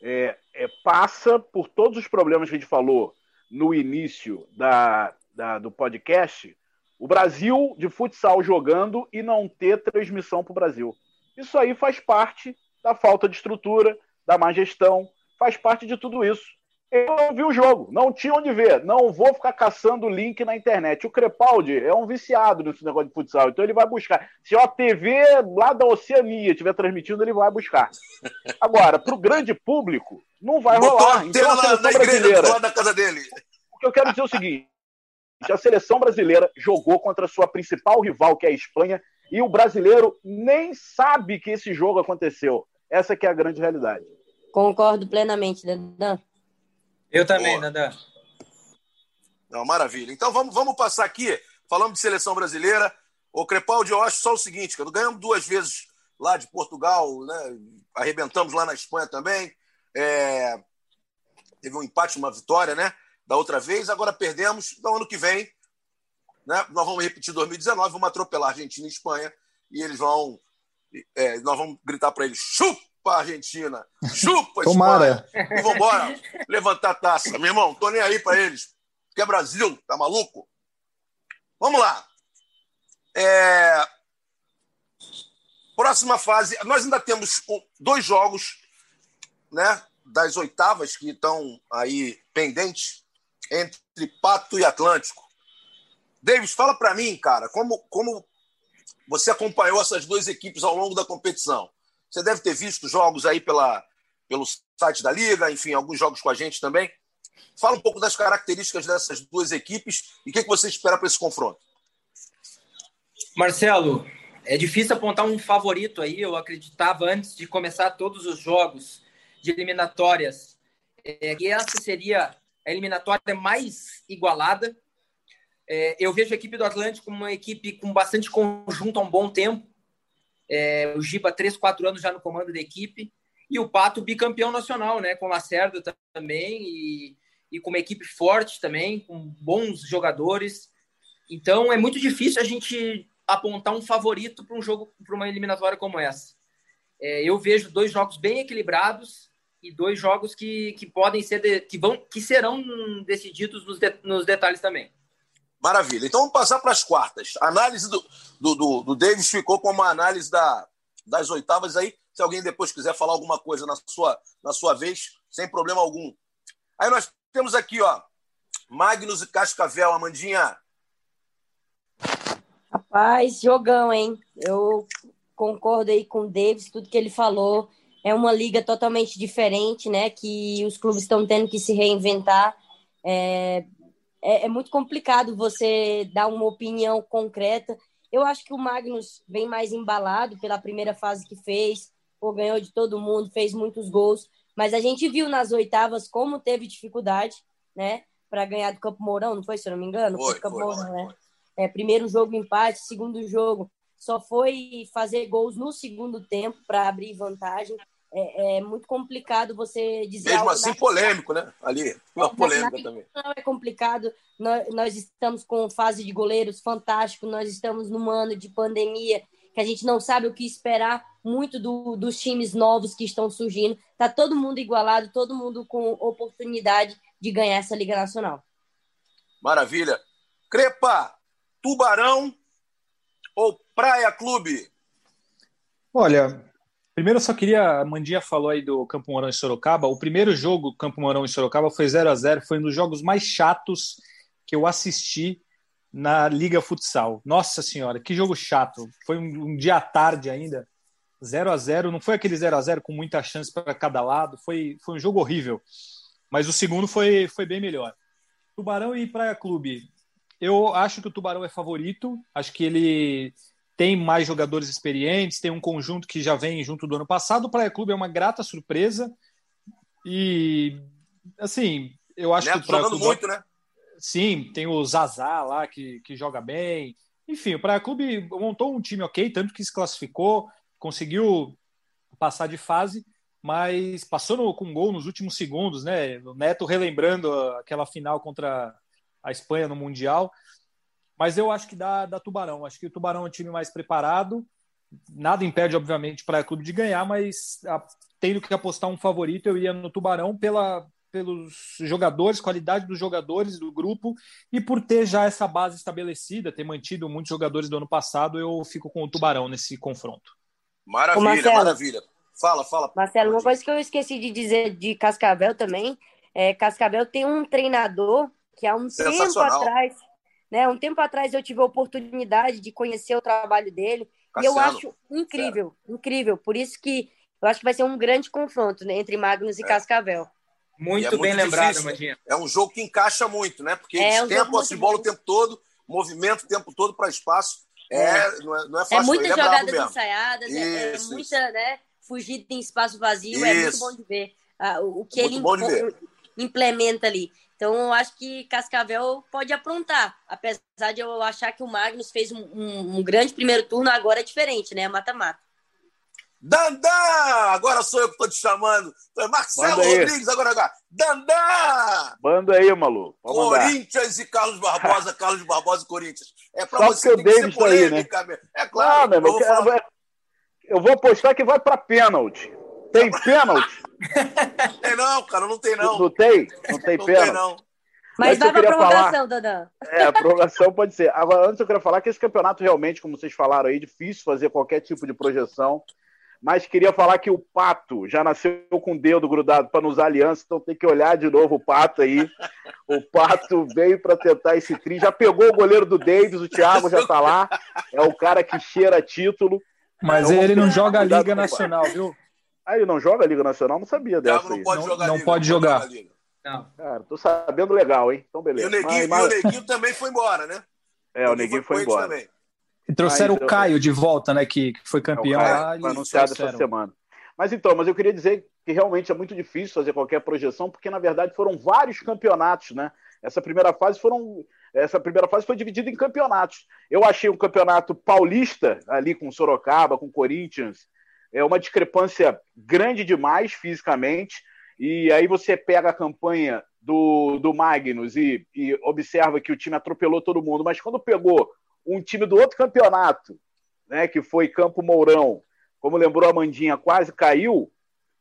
é, é, passa por todos os problemas que a gente falou no início da, da do podcast, o Brasil de futsal jogando e não ter transmissão para o Brasil. Isso aí faz parte da falta de estrutura, da má gestão, faz parte de tudo isso. Eu não vi o jogo, não tinha onde ver, não vou ficar caçando link na internet. O Crepaldi é um viciado nesse negócio de futsal, então ele vai buscar. Se a TV lá da Oceania estiver transmitindo, ele vai buscar. Agora, para o grande público, não vai Botou rolar. Então, a seleção na, na brasileira. Da casa dele. O que eu quero dizer é o seguinte: a seleção brasileira jogou contra a sua principal rival, que é a Espanha, e o brasileiro nem sabe que esse jogo aconteceu. Essa que é a grande realidade. Concordo plenamente, Dandan. Eu também, Dandan. Não, maravilha. Então vamos, vamos passar aqui, falando de seleção brasileira. O Crepaldi, eu acho só o seguinte, cara, ganhamos duas vezes lá de Portugal, né? arrebentamos lá na Espanha também. É... Teve um empate, uma vitória, né? Da outra vez, agora perdemos. Então, ano que vem, né? nós vamos repetir 2019, vamos atropelar Argentina e Espanha e eles vão. É, nós vamos gritar para eles: chupa Argentina, chupa Tomara. Espanha. E vamos embora levantar a taça. Meu irmão, tô nem aí para eles. Que é Brasil, tá maluco? Vamos lá. É... Próxima fase. Nós ainda temos dois jogos né, das oitavas que estão aí pendentes entre Pato e Atlântico. Davis, fala para mim, cara, como, como você acompanhou essas duas equipes ao longo da competição. Você deve ter visto jogos aí pela, pelo site da Liga, enfim, alguns jogos com a gente também. Fala um pouco das características dessas duas equipes e o que, que você espera para esse confronto. Marcelo, é difícil apontar um favorito aí. Eu acreditava antes de começar todos os jogos de eliminatórias é, que essa seria a eliminatória mais igualada. É, eu vejo a equipe do Atlântico como uma equipe com bastante conjunto há um bom tempo. É, o Giba, três, quatro anos já no comando da equipe. E o Pato, bicampeão nacional, né? Com o Lacerda também. E, e com uma equipe forte também, com bons jogadores. Então, é muito difícil a gente apontar um favorito para um jogo, para uma eliminatória como essa. É, eu vejo dois jogos bem equilibrados e dois jogos que, que podem ser, de, que vão, que serão decididos nos, de, nos detalhes também. Maravilha. Então vamos passar para as quartas. A análise do, do, do, do Davis ficou como uma análise da, das oitavas aí. Se alguém depois quiser falar alguma coisa na sua, na sua vez, sem problema algum. Aí nós temos aqui, ó, Magnus e Cascavel, Amandinha. Rapaz, jogão, hein? Eu concordo aí com o Davis, tudo que ele falou. É uma liga totalmente diferente, né? Que os clubes estão tendo que se reinventar. É, é, é, muito complicado você dar uma opinião concreta. Eu acho que o Magnus vem mais embalado pela primeira fase que fez, pô, ganhou de todo mundo, fez muitos gols, mas a gente viu nas oitavas como teve dificuldade, né, para ganhar do Campo Mourão, não foi, se eu não me engano? Foi, foi Campo foi, Mourão, né? É, primeiro jogo empate, segundo jogo só foi fazer gols no segundo tempo para abrir vantagem é, é, muito complicado você dizer. Mesmo assim, polêmico, né? Ali, uma polêmica também. Não é complicado. Nós, nós, estamos com fase de goleiros fantástico, nós estamos num ano de pandemia que a gente não sabe o que esperar muito do, dos times novos que estão surgindo. Tá todo mundo igualado, todo mundo com oportunidade de ganhar essa Liga Nacional. Maravilha. Crepa, Tubarão ou Praia Clube? Olha, Primeiro, eu só queria. A Mandinha falou aí do Campo Mourão e Sorocaba. O primeiro jogo, Campo Mourão e Sorocaba, foi 0 a 0 Foi um dos jogos mais chatos que eu assisti na Liga Futsal. Nossa Senhora, que jogo chato. Foi um, um dia à tarde ainda. 0 a 0 Não foi aquele 0 a 0 com muita chance para cada lado. Foi, foi um jogo horrível. Mas o segundo foi, foi bem melhor. Tubarão e Praia Clube. Eu acho que o Tubarão é favorito. Acho que ele tem mais jogadores experientes, tem um conjunto que já vem junto do ano passado. O Praia Clube é uma grata surpresa. E, assim, eu acho Neto que o Praia jogando Clube... muito, né? Sim, tem o Zazá lá que, que joga bem. Enfim, o Praia Clube montou um time ok, tanto que se classificou, conseguiu passar de fase, mas passou no, com gol nos últimos segundos, né? O Neto relembrando aquela final contra a Espanha no Mundial. Mas eu acho que dá, dá Tubarão. Acho que o Tubarão é um time mais preparado. Nada impede, obviamente, para o clube de ganhar, mas a, tendo que apostar um favorito, eu iria no Tubarão pela, pelos jogadores, qualidade dos jogadores do grupo e por ter já essa base estabelecida, ter mantido muitos jogadores do ano passado, eu fico com o Tubarão nesse confronto. Maravilha, Marcelo, maravilha. Fala, fala. Marcelo, uma coisa que eu esqueci de dizer de Cascavel também, é Cascavel tem um treinador que há um tempo atrás né? Um tempo atrás eu tive a oportunidade de conhecer o trabalho dele Cassiano. e eu acho incrível, incrível. Por isso que eu acho que vai ser um grande confronto né, entre Magnus e é. Cascavel. Muito, é bem muito lembrado, Mandinha. É um jogo que encaixa muito, né? Porque é, eles um têm a posse de bola o tempo todo, movimento o tempo todo para espaço. É, é, não é, não é fácil. É muitas jogadas ensaiadas, é, é, muita, né? fugida em espaço vazio, Isso. é muito bom de ver uh, o, que muito ele implementa ali. Então, eu acho que Cascavel pode aprontar. Apesar de eu achar que o Magnus fez um, um, um grande primeiro turno, agora é diferente, né? Mata-mata. Dandan! Agora sou eu que estou te chamando. É Marcelo Rodrigues, agora, agora. Dandan! Manda aí, maluco. Vamos Corinthians e Carlos Barbosa, Carlos Barbosa e Corinthians. É para você que o Davis tá aí, né? É claro. Não, eu, vou eu, eu vou apostar que vai para pênalti. Tem pênalti? tem não, cara, não tem não. Não, tem? Não tem não pênalti? Tem, não. Mas, Mas vai pra prorrogação, falar... Dandan. É, a prorrogação pode ser. Agora, antes eu queria falar que esse campeonato realmente, como vocês falaram aí, difícil fazer qualquer tipo de projeção. Mas queria falar que o Pato já nasceu com o dedo grudado para nos alianças, então tem que olhar de novo o Pato aí. O Pato veio para tentar esse tri, já pegou o goleiro do Davis, o Thiago já está lá. É o cara que cheira título. Mas então, ele não joga a Liga Nacional, viu? Ah, ele não joga a Liga Nacional? Não sabia dessa. Não, pode jogar. Não, Liga, pode jogar. Não. Não. Cara, tô sabendo legal, hein? Então, beleza. E o Neguinho, mas, mas... o Neguinho também foi embora, né? É, o, o Neguinho foi, foi embora. Também. E trouxeram mas, o Caio de volta, né? Que, que foi campeão é, lá. Foi anunciado essa semana. Mas então, mas eu queria dizer que realmente é muito difícil fazer qualquer projeção, porque na verdade foram vários campeonatos, né? Essa primeira fase foram essa primeira fase foi dividida em campeonatos. Eu achei um campeonato paulista ali com Sorocaba, com Corinthians, é uma discrepância grande demais fisicamente. E aí você pega a campanha do, do Magnus e, e observa que o time atropelou todo mundo, mas quando pegou um time do outro campeonato, né, que foi Campo Mourão, como lembrou a Mandinha, quase caiu.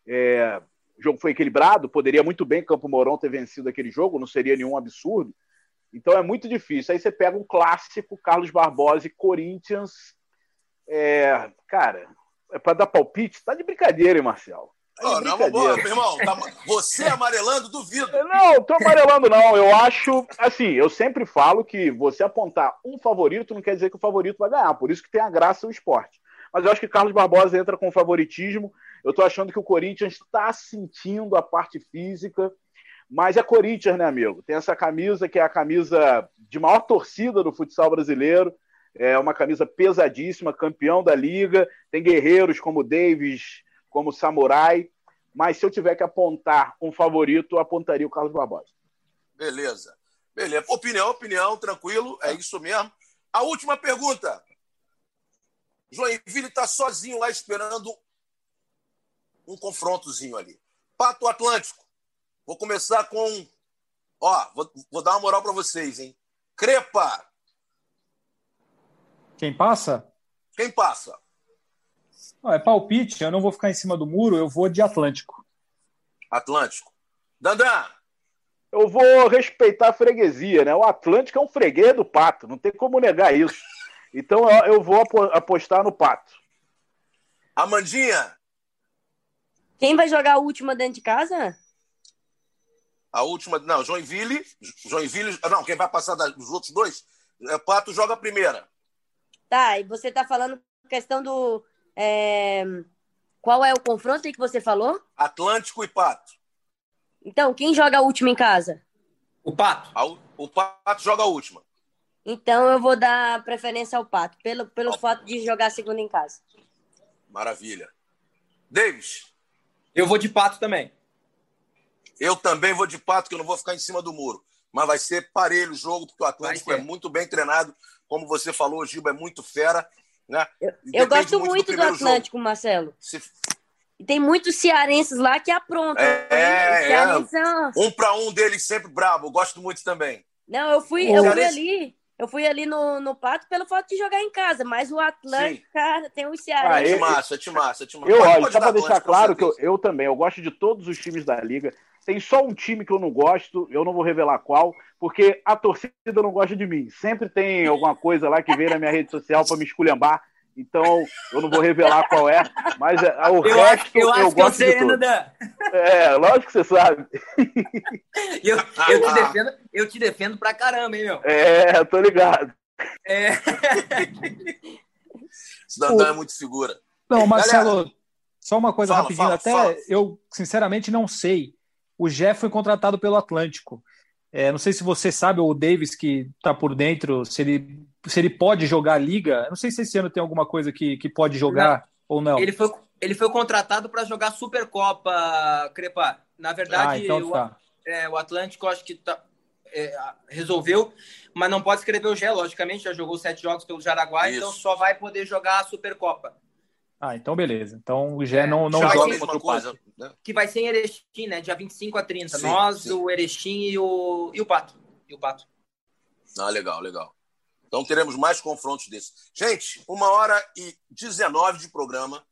É, o jogo foi equilibrado, poderia muito bem Campo Mourão ter vencido aquele jogo, não seria nenhum absurdo. Então é muito difícil. Aí você pega um clássico, Carlos Barbosa e Corinthians. É, cara, é para dar palpite? Tá de brincadeira, hein, Marcelo? Oh, não, boa, meu irmão, tá, você amarelando, duvido. Não, tô amarelando, não. Eu acho, assim, eu sempre falo que você apontar um favorito não quer dizer que o favorito vai ganhar. Por isso que tem a graça o esporte. Mas eu acho que Carlos Barbosa entra com favoritismo. Eu tô achando que o Corinthians está sentindo a parte física. Mas é Corinthians, né, amigo? Tem essa camisa que é a camisa de maior torcida do futsal brasileiro. É uma camisa pesadíssima, campeão da liga. Tem guerreiros como Davis, como Samurai, mas se eu tiver que apontar um favorito, eu apontaria o Carlos Barbosa. Beleza. Beleza. Opinião, opinião, tranquilo, é isso mesmo. A última pergunta. Joinville está sozinho lá esperando um confrontozinho ali. Pato Atlântico. Vou começar com. Ó, vou, vou dar uma moral para vocês, hein? Crepa. Quem passa? Quem passa? Não, é palpite, eu não vou ficar em cima do muro, eu vou de Atlântico. Atlântico. Dandan! Eu vou respeitar a freguesia, né? O Atlântico é um freguês do Pato, não tem como negar isso. Então eu vou apostar no Pato. Amandinha! Quem vai jogar a última dentro de casa? A última, não, Joinville, Joinville, não, quem vai passar dos outros dois, é Pato joga a primeira. Tá, e você tá falando questão do é... Qual é o confronto que você falou? Atlântico e Pato. Então, quem joga a última em casa? O Pato. O Pato joga a última. Então eu vou dar preferência ao Pato, pelo, pelo fato de jogar a segunda em casa. Maravilha. Davis. Eu vou de Pato também. Eu também vou de Pato, que eu não vou ficar em cima do muro. Mas vai ser parelho o jogo, porque o Atlântico é muito bem treinado. Como você falou, o Giba é muito fera. Né? Eu, eu gosto muito, muito do, do Atlântico, jogo. Marcelo. Se... Tem muitos cearenses lá que aprontam. É, é, é. Um para um deles sempre brabo. Eu gosto muito também. Não, eu fui, eu fui ali. Eu fui ali no, no Pato pelo fato de jogar em casa, mas o Atlântico, cara, tem os cearenses. Ah, é massa, é massa, é massa. Eu, olha, só para deixar claro que eu, eu também, eu gosto de todos os times da liga. Tem só um time que eu não gosto, eu não vou revelar qual, porque a torcida não gosta de mim. Sempre tem alguma coisa lá que vem na minha rede social para me esculhambar. Então, eu não vou revelar qual é, mas é, o eu resto acho, eu, eu gosto eu sei, de tudo. É, lógico que você sabe. eu, eu, te defendo, eu te defendo pra caramba, hein, meu? É, tô ligado. É. Cidadão é muito figura. Não, Marcelo, Galera, só uma coisa fala, rapidinho. Fala, Até fala. eu, sinceramente, não sei. O Jeff foi contratado pelo Atlântico. É, não sei se você sabe, ou o Davis, que está por dentro, se ele, se ele pode jogar a liga. Não sei se esse ano tem alguma coisa que, que pode jogar não. ou não. Ele foi, Ele foi contratado para jogar Supercopa, Crepa. Na verdade, ah, então tá. o, é, o Atlântico acho que tá, é, resolveu, mas não pode escrever o Gé, logicamente, já jogou sete jogos pelo Jaraguá, Isso. então só vai poder jogar a Supercopa. Ah, então beleza. Então o Gé é, não, não joga contra o Pato. Né? Que vai ser em Erechim, né? Dia 25 a 30. Sim, Nós, sim. o Erechim e o, e o Pato. E o Pato. Ah, legal, legal. Então teremos mais confrontos desses. Gente, uma hora e 19 de programa.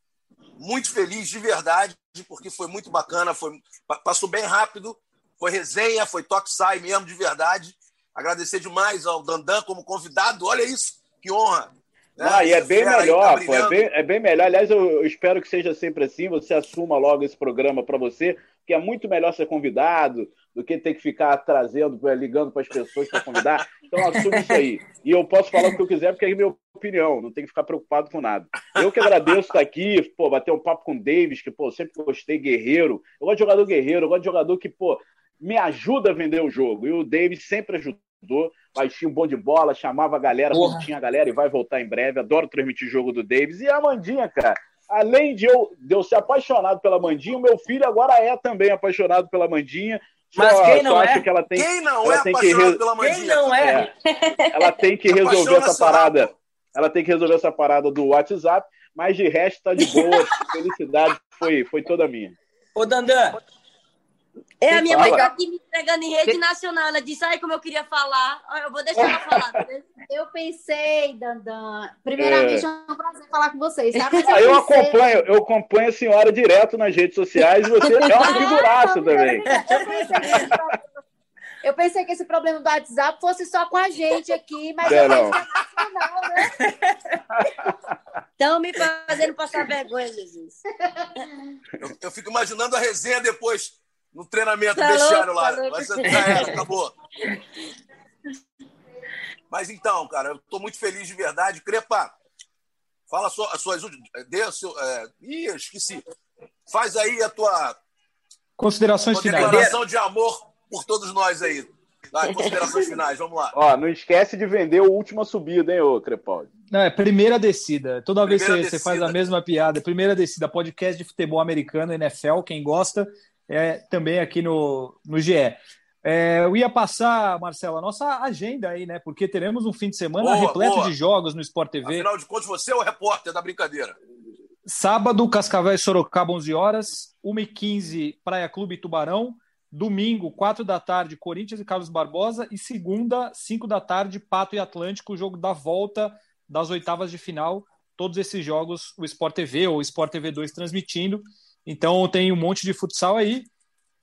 Muito feliz de verdade, porque foi muito bacana, foi, passou bem rápido, foi resenha, foi toque sai mesmo de verdade. Agradecer demais ao Dandan como convidado. Olha isso, que honra. Né? Ah, e é bem melhor, tá pô, é bem, é bem melhor. Aliás, eu, espero que seja sempre assim. Você assuma logo esse programa para você, que é muito melhor ser convidado do que ter que ficar trazendo, ligando para as pessoas para convidar. Então, assume isso aí. E eu posso falar o que eu quiser, porque é minha opinião, não tem que ficar preocupado com nada. Eu que agradeço estar aqui, pô, bater um papo com o Davis, que, pô, sempre gostei, guerreiro. Eu gosto de jogador guerreiro, eu gosto de jogador que, pô, me ajuda a vender o jogo. E o Davis sempre ajudou. Baixinho bom de bola, chamava a galera, quando tinha a galera e vai voltar em breve. Adoro transmitir jogo do Davis. E a Mandinha, cara, além de eu, de eu ser apaixonado pela Mandinha, o meu filho agora é também apaixonado pela Mandinha. Mas quem não é? Que ela tem, quem não ela é tem que re... pela Mandinha? Quem não é? é ela tem que resolver essa parada. Ela tem que resolver essa parada do WhatsApp, mas de resto tá de boa. Felicidade foi, foi toda minha. Ô, Dandan, é, a minha mãe tá aqui me entregando em rede nacional. Ela disse, ai, como eu queria falar. Eu vou deixar ela falar. eu pensei, Dandan. Primeiramente, é, é um prazer falar com vocês. Sabe? Eu, eu, acompanho, eu acompanho a senhora direto nas redes sociais e você é uma figuraça também. Eu pensei, que eu pensei que esse problema do WhatsApp fosse só com a gente aqui, mas é, não. nacional, né? Estão me fazendo passar vergonha, Jesus. Eu, eu fico imaginando a resenha depois no treinamento tá vestiário lá. Tá Vai era, acabou. Mas então, cara, eu estou muito feliz de verdade. Crepa, fala as suas últimas. Seu, é... Ih, esqueci. Faz aí a tua. Considerações tua finais. Declaração de amor por todos nós aí. Vai, considerações finais, vamos lá. Ó, não esquece de vender a última subida, hein, ô Crepaldi? Não, é primeira descida. Toda primeira vez que você faz a mesma piada. Primeira descida, podcast de futebol americano, NFL, quem gosta, é, também aqui no, no GE. É, eu ia passar, Marcelo, a nossa agenda aí, né? Porque teremos um fim de semana boa, repleto boa. de jogos no Sport TV. Afinal de contas, você é o repórter da brincadeira. Sábado, Cascavel e Sorocaba, 11 horas. 1h15, Praia Clube Tubarão. Domingo, 4 da tarde, Corinthians e Carlos Barbosa. E segunda, 5 da tarde, Pato e Atlântico, o jogo da volta das oitavas de final. Todos esses jogos, o Sport TV ou o Sport TV 2 transmitindo. Então tem um monte de futsal aí.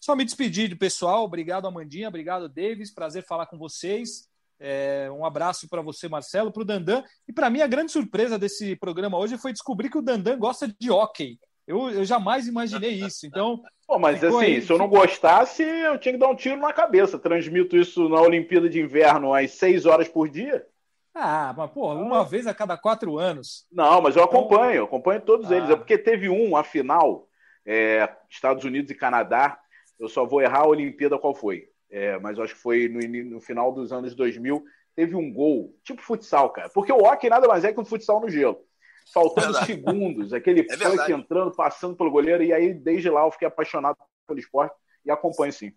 Só me despedir do pessoal. Obrigado, Amandinha. Obrigado, Davis. Prazer falar com vocês. É, um abraço para você, Marcelo, para o Dandan. E para mim, a grande surpresa desse programa hoje foi descobrir que o Dandan gosta de hockey. Eu, eu jamais imaginei isso. Então. Pô, mas assim, aí... se eu não gostasse, eu tinha que dar um tiro na cabeça. Transmito isso na Olimpíada de Inverno às seis horas por dia. Ah, mas pô, uma ah. vez a cada quatro anos. Não, mas eu então... acompanho, acompanho todos ah. eles. É porque teve um, a final, é, Estados Unidos e Canadá. Eu só vou errar a Olimpíada qual foi. É, mas acho que foi no, no, final dos anos 2000. Teve um gol, tipo futsal, cara. Porque o hockey nada mais é que um futsal no gelo. Faltando verdade. segundos, aquele é funk entrando, passando pelo goleiro. E aí, desde lá, eu fiquei apaixonado pelo esporte e acompanho sim.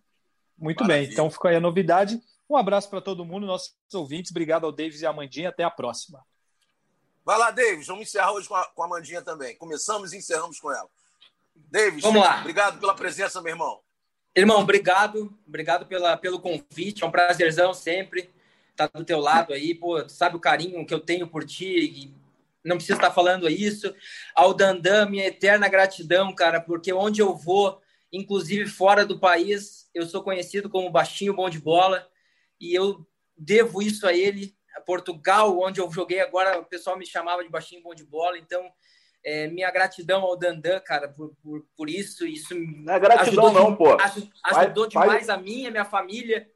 Muito Maravilha. bem, então ficou aí a novidade. Um abraço para todo mundo, nossos ouvintes. Obrigado ao Davis e à Amandinha. Até a próxima. Vai lá, Davis. Vamos encerrar hoje com a, com a Amandinha também. Começamos e encerramos com ela. Davis, Vamos lá. obrigado pela presença, meu irmão. Irmão, obrigado. Obrigado pela, pelo convite. É um prazerzão sempre estar do teu lado aí. Pô, sabe o carinho que eu tenho por ti não precisa estar falando isso. Ao Dandan, minha eterna gratidão, cara, porque onde eu vou, inclusive fora do país, eu sou conhecido como baixinho bom de bola e eu devo isso a ele. A Portugal, onde eu joguei agora, o pessoal me chamava de baixinho bom de bola, então é, minha gratidão ao Dandan, cara, por, por, por isso. Isso não é gratidão, não, de, pô. Ajudou demais a mim, a minha família.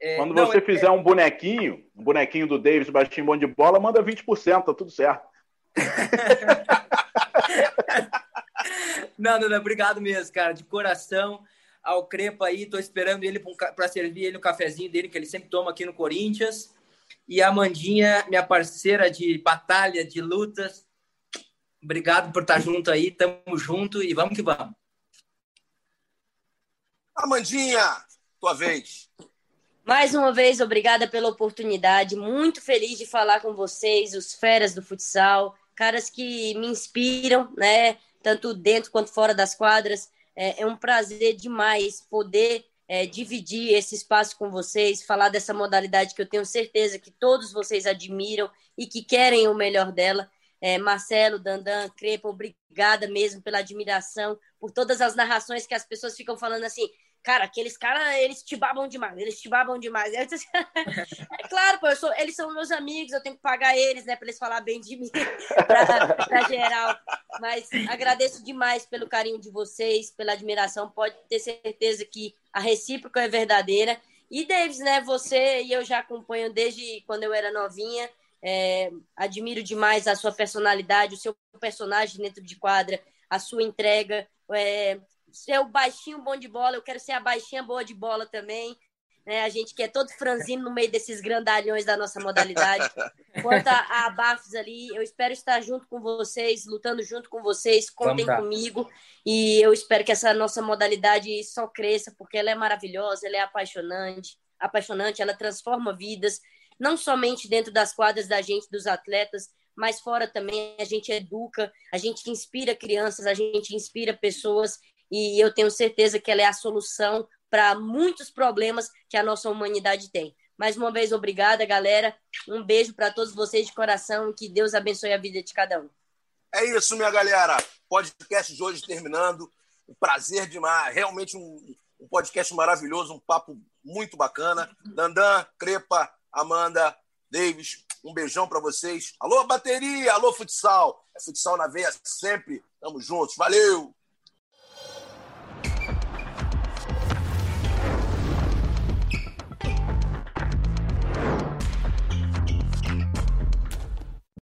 É, Quando não, você é, fizer um bonequinho, um bonequinho do Davis baixinho bom de bola, manda 20%, tá tudo certo. não, não, não, obrigado mesmo, cara, de coração ao Crepa aí, tô esperando ele para servir ele o cafezinho dele que ele sempre toma aqui no Corinthians. E a Mandinha, minha parceira de batalha, de lutas, Obrigado por estar junto aí. Tamo junto e vamos que vamos. Amandinha, tua vez. Mais uma vez, obrigada pela oportunidade. Muito feliz de falar com vocês, os feras do futsal, caras que me inspiram, né? Tanto dentro quanto fora das quadras. É, é um prazer demais poder é, dividir esse espaço com vocês, falar dessa modalidade que eu tenho certeza que todos vocês admiram e que querem o melhor dela. É, Marcelo, Dandan, Crepa, obrigada mesmo pela admiração, por todas as narrações que as pessoas ficam falando assim, cara, aqueles caras, eles te babam demais, eles te babam demais. é claro, pô, sou, eles são meus amigos, eu tenho que pagar eles, né, para eles falar bem de mim, para geral. Mas agradeço demais pelo carinho de vocês, pela admiração. Pode ter certeza que a recíproca é verdadeira. E, Davis, né, você e eu já acompanho desde quando eu era novinha. É, admiro demais a sua personalidade, o seu personagem dentro de quadra, a sua entrega. É, ser o baixinho bom de bola, eu quero ser a baixinha boa de bola também. Né? A gente quer todo franzino no meio desses grandalhões da nossa modalidade. Quanto a, a Bafos ali, eu espero estar junto com vocês, lutando junto com vocês, contem comigo. E eu espero que essa nossa modalidade só cresça, porque ela é maravilhosa, ela é apaixonante, apaixonante, ela transforma vidas, não somente dentro das quadras da gente, dos atletas, mas fora também a gente educa, a gente inspira crianças, a gente inspira pessoas e eu tenho certeza que ela é a solução para muitos problemas que a nossa humanidade tem. Mais uma vez, obrigada, galera. Um beijo para todos vocês de coração e que Deus abençoe a vida de cada um. É isso, minha galera. Podcast de hoje terminando. Um prazer demais. Realmente um, um podcast maravilhoso, um papo muito bacana. Dandan, Crepa, Amanda, Davis, um beijão para vocês. Alô, bateria! Alô, futsal! É futsal na veia sempre. Tamo juntos. Valeu!